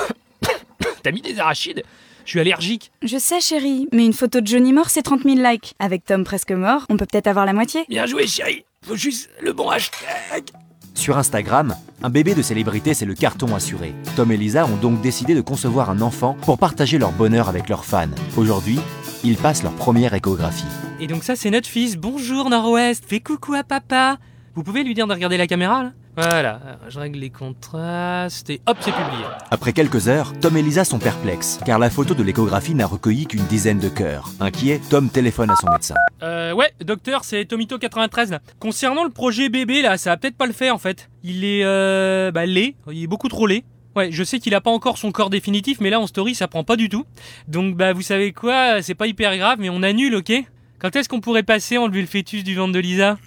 T'as mis des arachides? Je suis allergique. Je sais, chérie, mais une photo de Johnny mort, c'est 30 000 likes. Avec Tom presque mort, on peut peut-être avoir la moitié. Bien joué, chérie. Faut juste le bon hashtag. Sur Instagram, un bébé de célébrité, c'est le carton assuré. Tom et Lisa ont donc décidé de concevoir un enfant pour partager leur bonheur avec leurs fans. Aujourd'hui, ils passent leur première échographie. Et donc ça, c'est notre fils. Bonjour Nord-Ouest. Fais coucou à papa. Vous pouvez lui dire de regarder la caméra Voilà, Alors, je règle les contrastes et hop, c'est publié. Après quelques heures, Tom et Lisa sont perplexes, car la photo de l'échographie n'a recueilli qu'une dizaine de cœurs. Inquiet, Tom téléphone à son médecin. Euh, ouais, docteur, c'est Tomito93 là. Concernant le projet bébé là, ça va peut-être pas le faire en fait. Il est euh, bah laid, il est beaucoup trop laid. Ouais, je sais qu'il a pas encore son corps définitif, mais là en story ça prend pas du tout. Donc bah vous savez quoi, c'est pas hyper grave, mais on annule, ok? Quand est-ce qu'on pourrait passer enlever le fœtus du ventre de Lisa?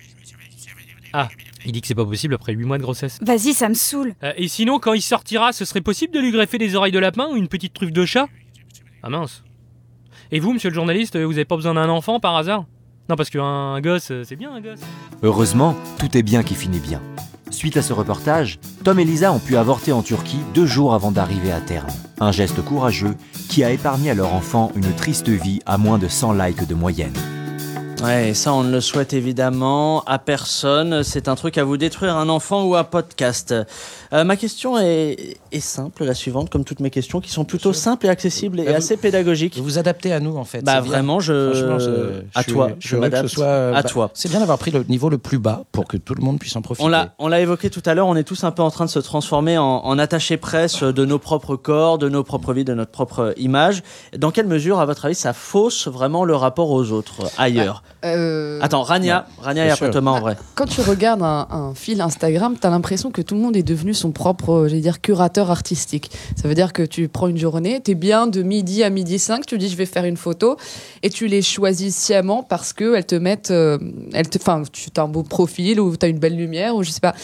Ah, il dit que c'est pas possible après 8 mois de grossesse. Vas-y, ça me saoule. Euh, et sinon, quand il sortira, ce serait possible de lui greffer des oreilles de lapin ou une petite truffe de chat? Ah mince. Et vous, monsieur le journaliste, vous avez pas besoin d'un enfant par hasard? Non, parce qu'un gosse, euh, c'est bien un gosse. Heureusement, tout est bien qui finit bien. Suite à ce reportage, Tom et Lisa ont pu avorter en Turquie deux jours avant d'arriver à terme. Un geste courageux qui a épargné à leur enfant une triste vie à moins de 100 likes de moyenne. Ouais, ça on ne le souhaite évidemment à personne. C'est un truc à vous détruire un enfant ou un podcast. Euh, ma question est, est simple, la suivante, comme toutes mes questions, qui sont plutôt simples et accessibles et Bah, vous- assez pédagogiques. Vous vous adaptez à nous en fait. Bah vraiment, je, à je toi, suis- je je veux que ce m'adapte soit, euh, à bah, toi. C'est bien d'avoir pris le niveau le plus bas pour que tout le monde puisse en profiter. On l'a, on l'a évoqué tout à l'heure, on est tous un peu en train de se transformer en, en attaché presse de nos propres corps, de nos propres vies, de notre propre image. Dans quelle mesure, à votre avis, ça fausse vraiment le rapport aux autres ailleurs Euh, Attends, Rania, Rania et. Thomas en vrai. Quand tu regardes un, un fil Instagram, tu as l'impression que tout le monde est devenu son propre, euh, j'allais dire, curateur artistique. Ça veut dire que tu prends une journée, tu es bien de midi à midi 5, tu dis je vais faire une photo et tu les choisis sciemment parce qu'elles te mettent, euh, elles te, enfin, tu as un beau profil ou tu as une belle lumière ou je sais pas.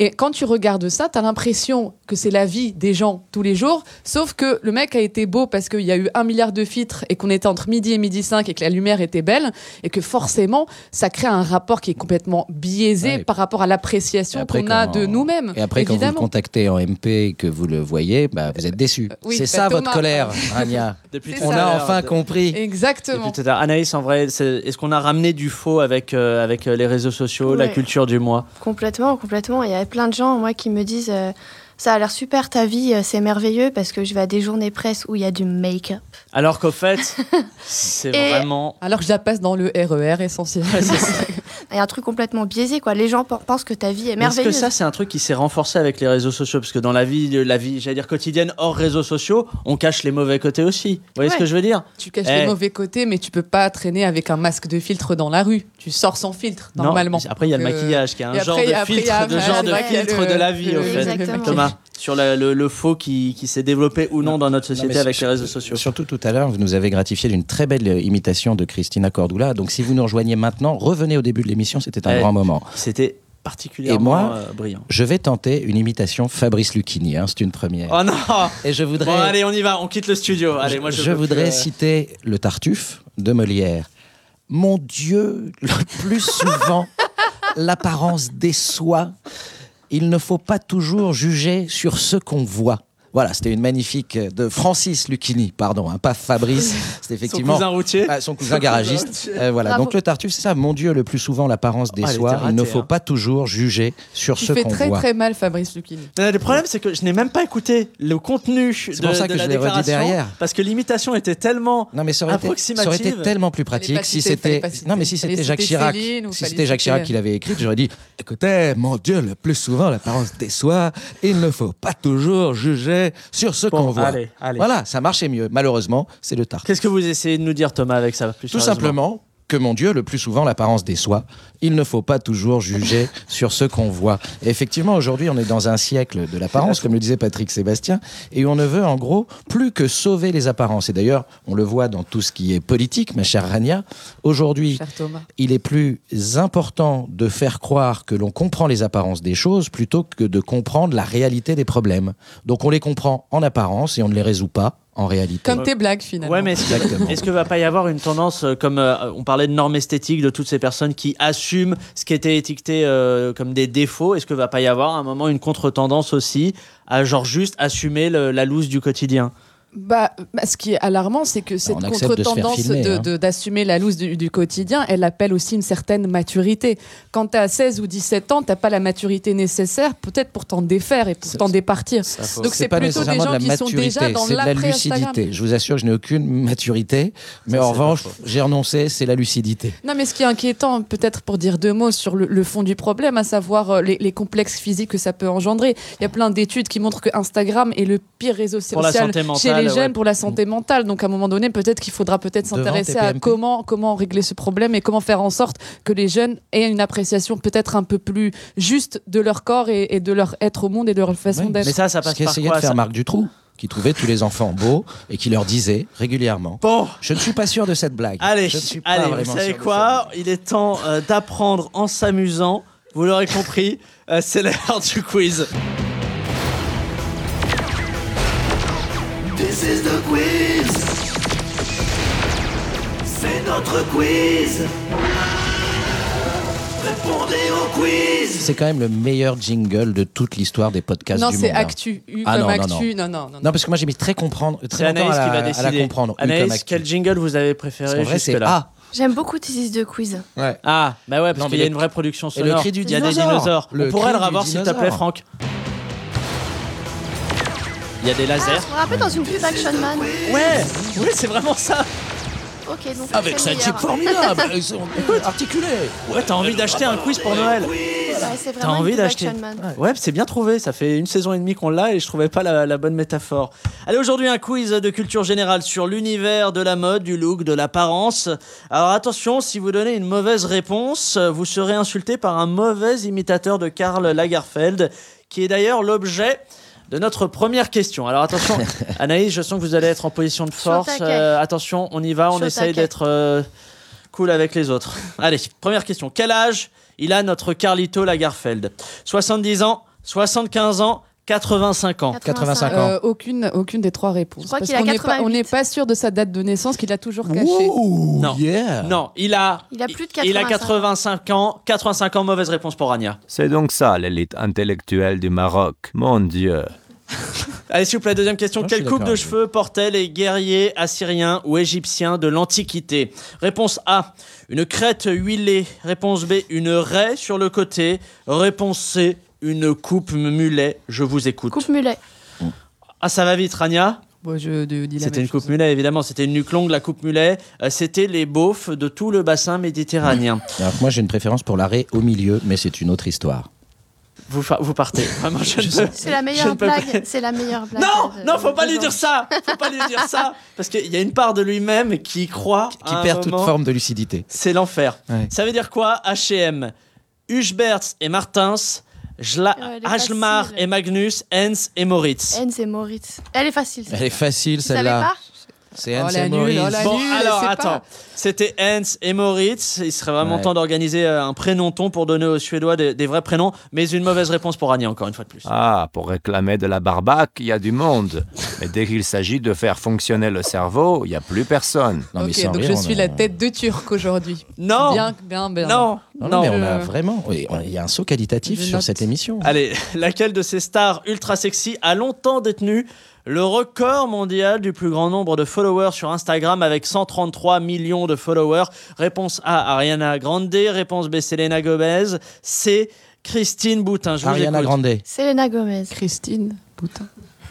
Et quand tu regardes ça, tu as l'impression que c'est la vie des gens tous les jours, sauf que le mec a été beau parce qu'il y a eu un milliard de filtres et qu'on était entre midi et midi 5 et que la lumière était belle et que forcément, ça crée un rapport qui est complètement biaisé Ouais. par rapport à l'appréciation qu'on a quand- de nous-mêmes. Et après, quand vous évidemment. Contactez en MP et que vous le voyez, bah, vous êtes déçu. oui, c'est bah, ça votre Thomas. colère, Rania. Depuis On ça. a enfin de- compris. Exactement. tout à. Anaïs, en vrai, est-ce qu'on a ramené du faux avec, euh, avec euh, les réseaux sociaux, la culture du moi Complètement, complètement. Il y a plein de gens, moi, qui me disent euh, ça a l'air super ta vie, euh, c'est merveilleux parce que je vais à des journées presse où il y a du make-up. Alors qu'au fait, c'est vraiment. Alors que je la passe dans le RER essentiel. Il y a un truc complètement biaisé, quoi. Les gens pe- pensent que ta vie est Mais Est-ce que merveilleuse. ça, c'est un truc qui s'est renforcé avec les réseaux sociaux? Parce que dans la vie, la vie, j'allais dire quotidienne, hors réseaux sociaux, on cache les mauvais côtés aussi. Vous voyez ce que je veux dire? Tu caches Eh. les mauvais côtés, mais tu peux pas traîner avec un masque de filtre dans la rue. Tu sors sans filtre, Non, normalement. Après, il y a le euh, maquillage qui est un genre de après, filtre, après, de genre de filtre le- de la vie, au fait. Exactement. Thomas, sur la- le, le faux qui, qui s'est développé ou non dans notre société avec sur- les réseaux sociaux. Surtout tout à l'heure, vous nous avez gratifié d'une très belle euh, imitation de Christina Cordula. Donc si vous nous rejoignez maintenant, revenez au début de l'émission, c'était un Eh. grand moment. C'était particulièrement Et moi, euh, brillant. Je vais tenter une imitation Fabrice Lucchini, hein, c'est une première. Oh non Et je voudrais, Bon, allez, on y va, on quitte le studio. Allez, moi, je, je voudrais plus, euh, citer le Tartuffe de Molière. Mon Dieu, le plus souvent, l'apparence déçoit. Il ne faut pas toujours juger sur ce qu'on voit. Voilà, c'était une magnifique euh, de Francis Lucchini, pardon, hein, pas Fabrice. C'était effectivement Son cousin routier. Ah, son cousin garagiste. Euh, voilà. Bravo. Donc le Tartuffe, c'est ça. Mon Dieu, le plus souvent l'apparence elle était déçoit. Il ne faut hein. pas toujours juger sur Tu ce fais qu'on très voit. très mal, Fabrice Lucchini. Euh, Le problème, c'est que je n'ai même pas écouté le contenu de, pour ça de que la je l'ai redit déclaration, derrière. parce que l'imitation était tellement Non mais ça aurait, été, ça aurait été approximative. tellement plus pratique si c'était non mais si c'était Jacques Chirac Céline si c'était Jacques Chirac qui l'avait écrite j'aurais dit écoutez mon Dieu le plus souvent l'apparence déçoit il ne faut pas toujours juger sur ce Bon, qu'on voit. allez, allez. voilà ça marchait mieux. Malheureusement c'est le tard Qu'est-ce que vous essayez de nous dire, Thomas, avec ça plus tout simplement que mon Dieu, le plus souvent, l'apparence déçoit. Il ne faut pas toujours juger sur ce qu'on voit. Et effectivement, aujourd'hui, on est dans un siècle de l'apparence, comme le disait Patrick Sébastien, et on ne veut, en gros, plus que sauver les apparences. Et d'ailleurs, on le voit dans tout ce qui est politique, ma chère Rania. Aujourd'hui, il est plus important de faire croire que l'on comprend les apparences des choses plutôt que de comprendre la réalité des problèmes. Donc on les comprend en apparence et on ne les résout pas en réalité. Comme tes blagues, finalement. Ouais, mais est-ce Exactement. est-ce que va pas y avoir une tendance, euh, comme euh, on parlait de normes esthétiques, de toutes ces personnes qui assument ce qui était étiqueté euh, comme des défauts, est-ce que va pas y avoir à un moment une contre-tendance aussi à genre juste assumer le- la loose du quotidien? Bah, bah, ce qui est alarmant, c'est que cette contre-tendance hein. d'assumer la loose du, du quotidien, elle appelle aussi une certaine maturité. Quand tu as 16 ou 17 ans, tu pas la maturité nécessaire, peut-être pour t'en défaire et pour t'en départir. Donc c'est pas plutôt des nécessairement gens de la qui sont déjà maturité, dans c'est de la lucidité. Je vous assure je n'ai aucune maturité, mais en revanche, j'ai renoncé, c'est la lucidité. Non, mais ce qui est inquiétant, peut-être pour dire deux mots sur le, le fond du problème, à savoir euh, les, les complexes physiques que ça peut engendrer. Il y a plein d'études qui montrent que Instagram est le pire réseau Pour la social santé chez mentale, les jeunes ouais. pour la santé mentale. Donc à un moment donné, peut-être qu'il faudra peut-être s'intéresser à comment, comment régler ce problème et comment faire en sorte que les jeunes aient une appréciation peut-être un peu plus juste de leur corps et, et de leur être au monde et de leur façon Oui, d'être. Mais ça, ça passe par qu'essayait quoi de faire ça Marc Dutroux, qui trouvait tous les enfants beaux et qui leur disait régulièrement Bon, Je ne suis pas sûr de cette blague. allez, Je ne suis pas allez, vous savez quoi Il est temps euh, d'apprendre en s'amusant. Vous l'aurez compris, euh, c'est l'heure du quiz. This is the quiz. C'est notre quiz. Répondez au quiz. C'est quand même le meilleur jingle de toute l'histoire des podcasts non, du c'est monde. hein. Actu. U Ah comme non, non, Actu. Non, non, non. non. Non, parce que moi j'ai mis très comprendre, C'est très longtemps Anaïs à qui va la, à la décider. comprendre. U comme Anaïs, Actu. quel jingle vous avez Parce préféré qu'en vrai, c'est jusque-là A. J'aime beaucoup This is the quiz. Ouais. Ah, bah ouais, parce Non, qu'il y a le- une vraie production et le sonore. cri du Il y a des dinosaure. dinosaures. Le On pourrait cri le du revoir s'il te plaît. Franck. Il y a des Ah, lasers. je me rappelle dans une pub Action Man. Ouais, oui, c'est vraiment ça. Ok, donc Avec c'est sa meilleur. formidable, ils sont articulés. Ouais, t'as envie d'acheter un quiz pour Noël. Ouais, c'est T'as vraiment une envie pub d'acheter Action Man. Ouais, c'est bien trouvé. Ça fait une saison et demie qu'on l'a et je trouvais pas la, la bonne métaphore. Allez, aujourd'hui, un quiz de culture générale sur l'univers de la mode, du look, de l'apparence. Alors attention, si vous donnez une mauvaise réponse, vous serez insulté par un mauvais imitateur de Karl Lagerfeld, qui est d'ailleurs l'objet de notre première question. Alors attention, Anaïs, je sens que vous allez être en position de force. Euh, attention, on y va, on essaye d'être euh, cool avec les autres. Allez, première question. Quel âge il a notre Carlito Lagerfeld? 70 ans, 75 ans, 85 ans. 85 ans. Euh, aucune, aucune des trois réponses. Je crois Parce qu'il a qu'on n'est pas, on 88. n'est pas sûr de sa date de naissance qu'il a toujours cachée. Non. yeah. Non, il a, Il a plus de il a 85 85 ans. 85 ans, mauvaise réponse pour Rania. C'est donc ça l'élite intellectuelle du Maroc. Mon Dieu. Allez, s'il vous plaît, deuxième question. Moi, je Quelle suis coupe d'accord de avec cheveux portaient les guerriers assyriens ou égyptiens de l'Antiquité? Réponse A, une crête huilée. Réponse B, une raie sur le côté. Réponse C, une coupe mulet. Je vous écoute. Coupe mulet. Ah, ça va vite, Rania Bon, C'était une coupe chose. mulet, évidemment. C'était une nuque longue, la coupe mulet. Euh, C'était les beaufs de tout le bassin méditerranéen. Alors que moi j'ai une préférence pour l'arrêt au milieu, mais c'est une autre histoire. vous, partez. Vraiment, je, ne peux- C'est la meilleure blague. C'est la meilleure blague. Non, de- non, faut pas lui dire ça. Faut pas lui dire ça. Parce qu'il y a une part de lui-même qui y croit. Qui à un perd toute moment. forme de lucidité. C'est l'enfer. Ouais. Ça veut dire quoi H&M Huberts et Martins, Jla- Ouais, Hajmar et Magnus, Hens et Moritz. Hans et Moritz. Elle est facile. Elle est facile Tu savais celle-là. C'est Oh, Hans la et nulle, oh, la Bon, nulle, alors attends. C'était Hens et Moritz. Il serait vraiment Ouais. temps d'organiser euh, un prénom-ton pour donner aux Suédois des, des vrais prénoms. Mais une mauvaise réponse pour Annie, encore une fois de plus. Ah, pour réclamer de la barbaque, il y a du monde. Mais dès qu'il s'agit de faire fonctionner le cerveau, il n'y a plus personne. Non, mais Ok, donc rire, je suis a- la tête de Turc aujourd'hui. Non Bien, bien, bien. Non Non, Non mais on a vraiment. Il y a un saut qualitatif Je sur note. cette émission. Allez, laquelle de ces stars ultra sexy a longtemps détenu le record mondial du plus grand nombre de followers sur Instagram avec 133 millions de followers Réponse A, Ariana Grande. Réponse B, Selena Gomez. C, Christine Boutin. Je vous Ariana. Grande. Selena Gomez. Christine, putain.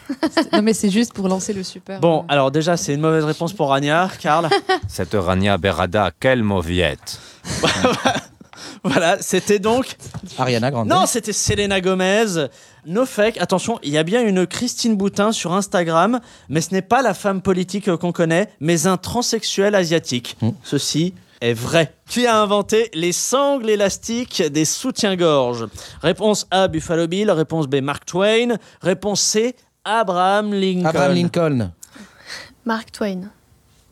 non mais c'est juste pour lancer le super. Bon, alors déjà, c'est une mauvaise réponse pour Rania. Karl Cette Rania Berada, quelle mauviette. Voilà, c'était donc... Ariana Grande. Non, c'était Selena Gomez. No fake. Attention, il y a bien une Christine Boutin sur Instagram, mais ce n'est pas la femme politique qu'on connaît, mais un transsexuel asiatique. Mm. Ceci est vrai. Qui a inventé les sangles élastiques des soutiens-gorge? Réponse A, Buffalo Bill. Réponse B, Mark Twain. Réponse C, Abraham Lincoln. Abraham Lincoln. Mark Twain.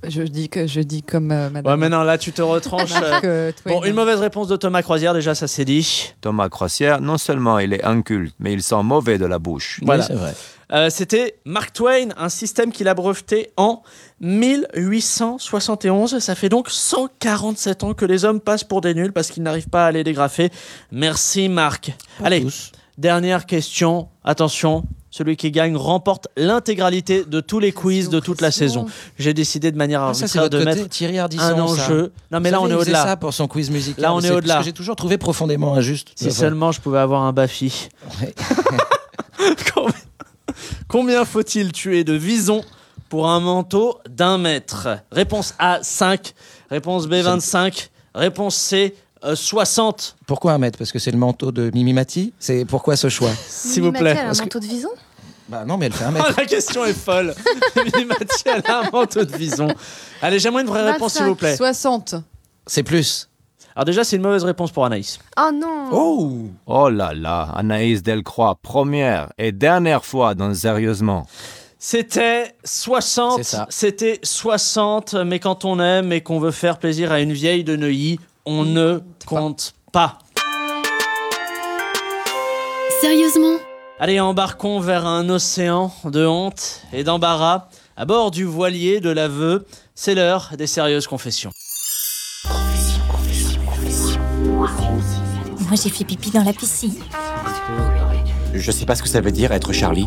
Je dis que je dis comme euh, Madame. Ouais, mais non, là, tu te retranches. euh. Euh. Bon, une mauvaise réponse de Thomas Croisière, déjà, ça c'est dit. Thomas Croisière, non seulement il est inculte, mais il sent mauvais de la bouche. Voilà. Oui, c'est vrai. Euh, C'était Mark Twain, un système qu'il a breveté en 1871. Ça fait donc 147 ans que les hommes passent pour des nuls parce qu'ils n'arrivent pas à les dégrafer. Merci Marc. Allez, tous. dernière question. Attention, celui qui gagne remporte l'intégralité de tous les quiz de toute la saison. J'ai décidé de manière Ah, ça, arbitraire de côté mettre Thierry Ardisson, un ça. enjeu. Non, mais Vous là, on est au-delà. ça pour son quiz musical. Là, on est ce au-delà. que j'ai toujours trouvé profondément injuste. Si seulement je pouvais avoir un Bafi. Ouais. Combien- Combien faut-il tuer de visons pour un manteau d'un mètre? Réponse A 5, réponse B 25, réponse C euh, 60. Pourquoi un mètre? Parce que c'est le manteau de Mimi Mati C'est pourquoi ce choix? S'il vous Mimi plaît. A un manteau de vison? Bah non, mais elle fait un Oh, mètre. la question est folle. Mathieu, elle a un manteau de vison. Allez, j'aimerais une vraie réponse, s'il vous plaît. 60. C'est plus. Alors déjà, c'est une mauvaise réponse pour Anaïs. Oh non Oh Oh là là, Anaïs Delcroix, première et dernière fois dans Sérieusement. C'était 60. C'est ça. C'était 60. Mais quand on aime et qu'on veut faire plaisir à une vieille de Neuilly, on ne compte pas. Sérieusement Allez, embarquons vers un océan de honte et d'embarras. À bord du voilier de l'aveu, c'est l'heure des sérieuses confessions. Moi, j'ai fait pipi dans la piscine. Je sais pas ce que ça veut dire être Charlie.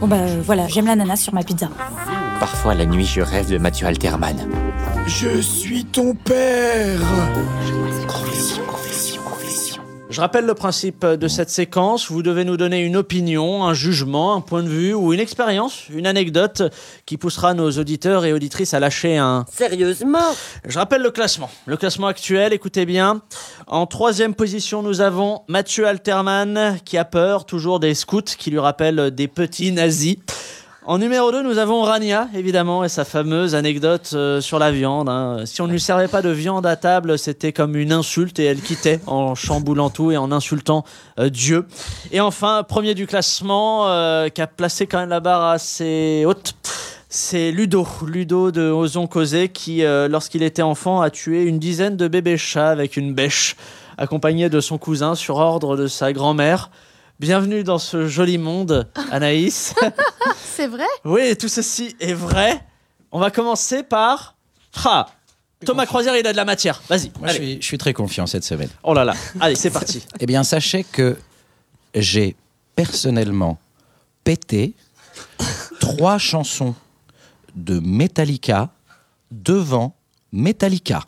Bon, bah euh, voilà, j'aime l'ananas sur ma pizza. Parfois la nuit, je rêve de Mathieu Alterman. Je suis ton père Je rappelle le principe de cette séquence. Vous devez nous donner une opinion, un jugement, un point de vue ou une expérience, une anecdote qui poussera nos auditeurs et auditrices à lâcher un Sérieusement Je rappelle le classement. Le classement actuel, écoutez bien. En troisième position, nous avons Mathieu Alterman qui a peur toujours des scouts qui lui rappellent des petits nazis. En numéro 2, nous avons Rania, évidemment, et sa fameuse anecdote euh, sur la viande. hein. Si on ne lui servait pas de viande à table, c'était comme une insulte et elle quittait en chamboulant tout et en insultant euh, Dieu. Et enfin, premier du classement, euh, qui a placé quand même la barre assez haute. C'est Ludo, Ludo de Osons Causer, qui, lorsqu'il était enfant, a tué une dizaine de bébés chats avec une bêche, accompagné de son cousin sur ordre de sa grand-mère. Bienvenue dans ce joli monde, Anaïs. C'est vrai? Oui, tout ceci est vrai. On va commencer par... Ah, Thomas Croisière, il a de la matière. Vas-y, Moi, je allez. suis, je suis très confiant cette semaine. Oh là là, allez, c'est parti. Eh bien, sachez que j'ai personnellement pété trois chansons de Metallica devant Metallica.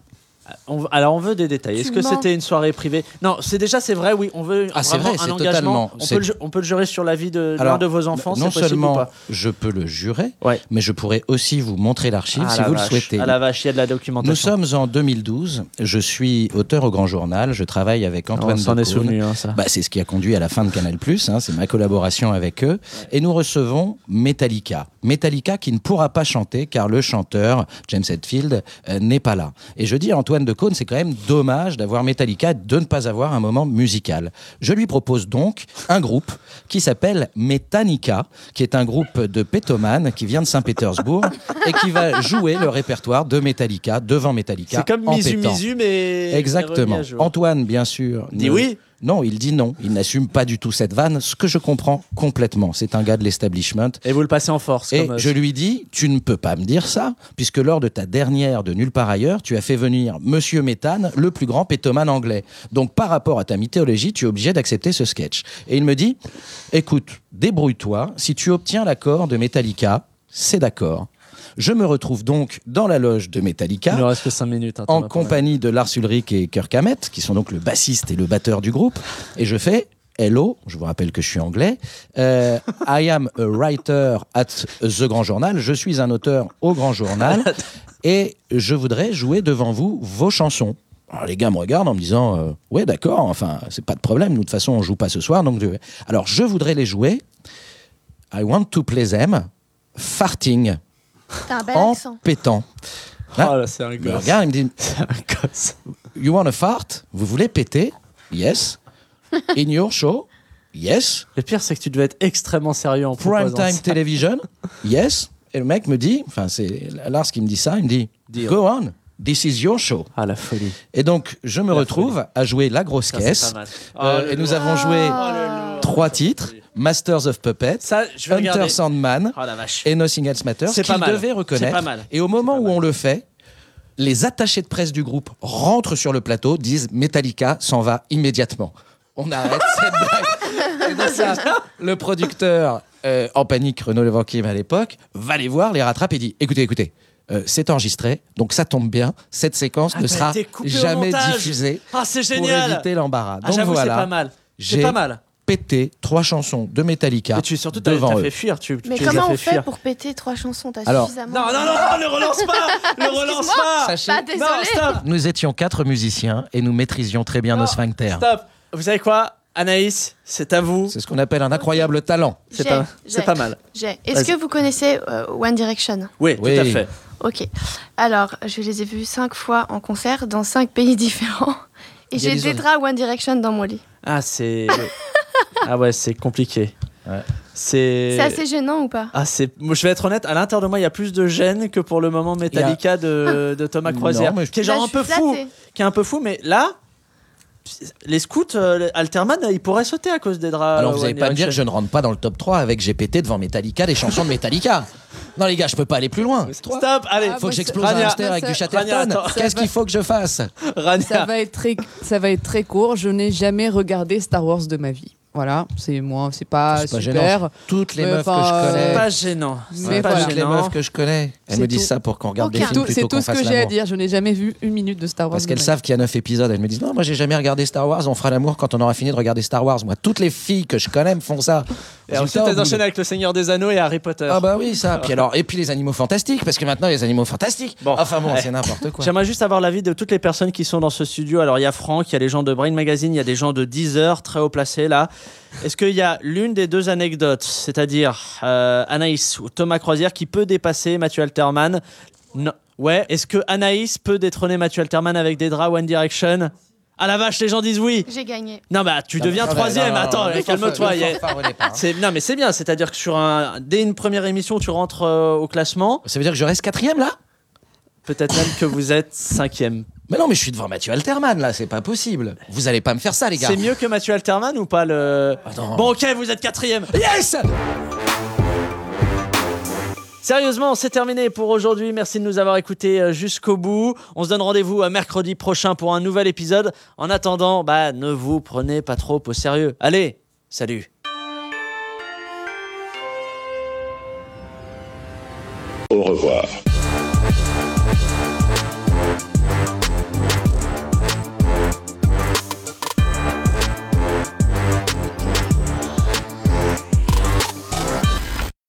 On- alors, on veut des détails. Est-ce que c'était une soirée privée? Non, c'est déjà, c'est vrai, oui. On veut Ah, c'est vraiment vrai, un engagement. totalement- On peut, le, ju- on peut le jurer sur la vie de l'un de vos enfants, non ou seulement pas? je peux le jurer, Ouais. mais je pourrais aussi vous montrer l'archive Ah, si la vous vache. le souhaitez. Ah la vache, il y a de la Nous documentation. sommes en 2012. Je suis auteur au Grand Journal. Je travaille avec Antoine on s'en est souvenu, hein, ça. Bah, c'est ce qui a conduit à la fin de Canal+. Hein, c'est ma collaboration avec eux. Et nous recevons Metallica. Metallica qui ne pourra pas chanter car le chanteur, James Hetfield, euh, n'est pas là. Et je dis à Antoine Decaune, c'est quand même dommage d'avoir Metallica, de ne pas avoir un moment musical. Je lui propose donc un groupe qui s'appelle Metanica, qui est un groupe de pétomanes qui vient de Saint-Pétersbourg et qui va jouer le répertoire de Metallica devant Metallica. C'est comme en pétant. Misu, mais. Exactement. Antoine, bien sûr. Ne- oui. Non, il dit non. Il n'assume pas du tout cette vanne, ce que je comprends complètement. C'est un gars de l'establishment. Et vous le passez en force. Et comme, euh, je lui dis, tu ne peux pas me dire ça, puisque lors de ta dernière de Nulle part ailleurs, tu as fait venir Monsieur Méthane, le plus grand pétomane anglais. Donc par rapport à ta mythologie, tu es obligé d'accepter ce sketch. Et il me dit, écoute, débrouille-toi, si tu obtiens l'accord de Metallica, c'est d'accord. Je me retrouve donc dans la loge de Metallica Il reste que 5 minutes. hein, en compagnie de Lars Ulrich et Kirk Hammett, qui sont donc le bassiste et le batteur du groupe. Et je fais Hello, je vous rappelle que je suis anglais. Euh, I am a writer at The Grand Journal. Je suis un auteur au Grand Journal. et je voudrais jouer devant vous vos chansons. Alors les gars me regardent en me disant euh, Ouais, d'accord, enfin, c'est pas de problème. Nous, de toute façon, on joue pas ce soir. Donc, je- Alors, je voudrais les jouer. I want to play them farting T'as un bel en accent. pétant. Oh là, c'est un Il me gosse. regarde, il me dit C'est un gosse. You want a fart? Vous voulez péter? Yes. In your show? Yes. Le pire, c'est que tu devais être extrêmement sérieux en Prime time ça. television? Yes. Et le mec me dit, enfin c'est Lars qui me dit ça, il me dit Deal. Go on, this is your show. Ah, la folie. Et donc je me La retrouve à jouer la grosse Ça, caisse. pas mal. Euh, Oh, le et nous avons joué Oh, trois titres Masters of Puppets, Ça, je vais regarder. Hunter Sandman Oh la vache. et Nothing Else Matters, C'est pas qu'il mal. devait C'est reconnaître. pas mal. Et au moment où on le fait, les attachés de presse du groupe rentrent sur le plateau, disent Metallica s'en va immédiatement. On arrête cette blague. Et donc ça, le producteur, euh, en panique, Renaud Levanquim à l'époque, va les voir, les rattrape et dit écoutez, écoutez. euh, c'est enregistré, donc ça tombe bien. Cette séquence Ah, ne sera été coupé au jamais montage. diffusée Ah, c'est pour génial. éviter l'embarras. Ah, Donc j'avoue, voilà, c'est pas mal. C'est j'ai pas mal. Pété trois chansons de Metallica Et tu surtout t'as devant t'as eux. fait fuir. Tu, Mais tu comment on fait fuir. pour péter trois chansons? T'as Alors- suffisamment. Non, non, non, non, ne relance pas Ne relance pas Sachez- Bah, Non, désolé. stop Nous étions quatre musiciens et nous maîtrisions très bien Non, nos sphincters. Stop Vous savez quoi Anaïs, c'est à vous. C'est ce qu'on appelle un incroyable talent. C'est pas, pas mal. J'ai. Est-ce que vous connaissez euh, One Direction? Oui, Oui. tout à fait. Ok. Alors, je les ai vus cinq fois en concert dans cinq pays différents. Et j'ai draps One Direction dans mon lit. Ah, c'est. ah ouais, c'est compliqué. Ouais. C'est. Assez gênant ou pas? Ah, Je vais être honnête, à l'intérieur de moi, il y a plus de gêne que pour le moment Metallica de, de Thomas Croisière. Je- Qui est genre Là, un peu fou. flattée. Qui est un peu fou, mais là. Les scouts, euh, Alterman, ils pourraient sauter à cause des draps. Alors euh, vous n'allez One pas me dire que je ne rentre pas dans le top 3 avec pété devant Metallica des chansons de Metallica. Non les gars, je peux pas aller plus loin. Stop, allez. Ah, Faut bah, que j'explose Rania, un hamster avec du Chatterton. Qu'est-ce qu'il faut que je fasse? Rania. Ça va être très, ça va être très court. Je n'ai jamais regardé Star Wars de ma vie. Voilà, c'est moi, c'est pas C'est pas super. gênant. Toutes les Mais meufs que enfin, je connais. C'est pas gênant. C'est pas voilà. Toutes les gênant. meufs que je connais, elles C'est me disent tout. ça pour qu'on regarde des C'est films tout, c'est plutôt tout qu'on ce que fasse j'ai à l'amour. dire. Je n'ai jamais vu une minute de Star Wars. Parce de qu'elles ma savent qu'il y a 9 épisodes. Elles me disent non, moi j'ai jamais regardé Star Wars. On fera l'amour quand on aura fini de regarder Star Wars. Moi, toutes les filles que je connais me font ça. Et ensuite, elles enchaînent avec Le Seigneur des Anneaux et Harry Potter. Ah bah oui, ça. Puis alors, et puis les animaux fantastiques, parce que maintenant les animaux fantastiques. Bon. enfin bon, Ouais. c'est n'importe quoi. J'aimerais juste avoir l'avis de toutes les personnes qui sont dans ce studio. Alors, il y a Franck, il y a les gens de Brain Magazine, il y a des gens de Deezer, très haut placés là. Est-ce qu'il y a l'une des deux anecdotes, c'est-à-dire euh, Anaïs ou Thomas Croisière, qui peut dépasser Mathieu Alterman? Non. Ouais. Est-ce que Anaïs peut détrôner Mathieu Alterman avec des draps One Direction? Ah la vache, les gens disent oui. J'ai gagné. Non, bah tu Non, deviens non, troisième. non, non, Attends, calme-toi. hein. Non, mais c'est bien. C'est-à-dire que sur un, dès une première émission, tu rentres euh, au classement. Ça veut dire que je reste quatrième là? Peut-être même que vous êtes cinquième. Mais non, mais je suis devant Mathieu Alterman là, c'est pas possible. Vous allez pas me faire ça, les gars. C'est mieux que Mathieu Alterman ou pas le. Attends. Bon, ok, vous êtes quatrième. Yes Sérieusement, c'est terminé pour aujourd'hui. Merci de nous avoir écoutés euh, jusqu'au bout. On se donne rendez-vous à mercredi prochain pour un nouvel épisode. En attendant, bah, ne vous prenez pas trop au sérieux. Allez, salut. Au revoir.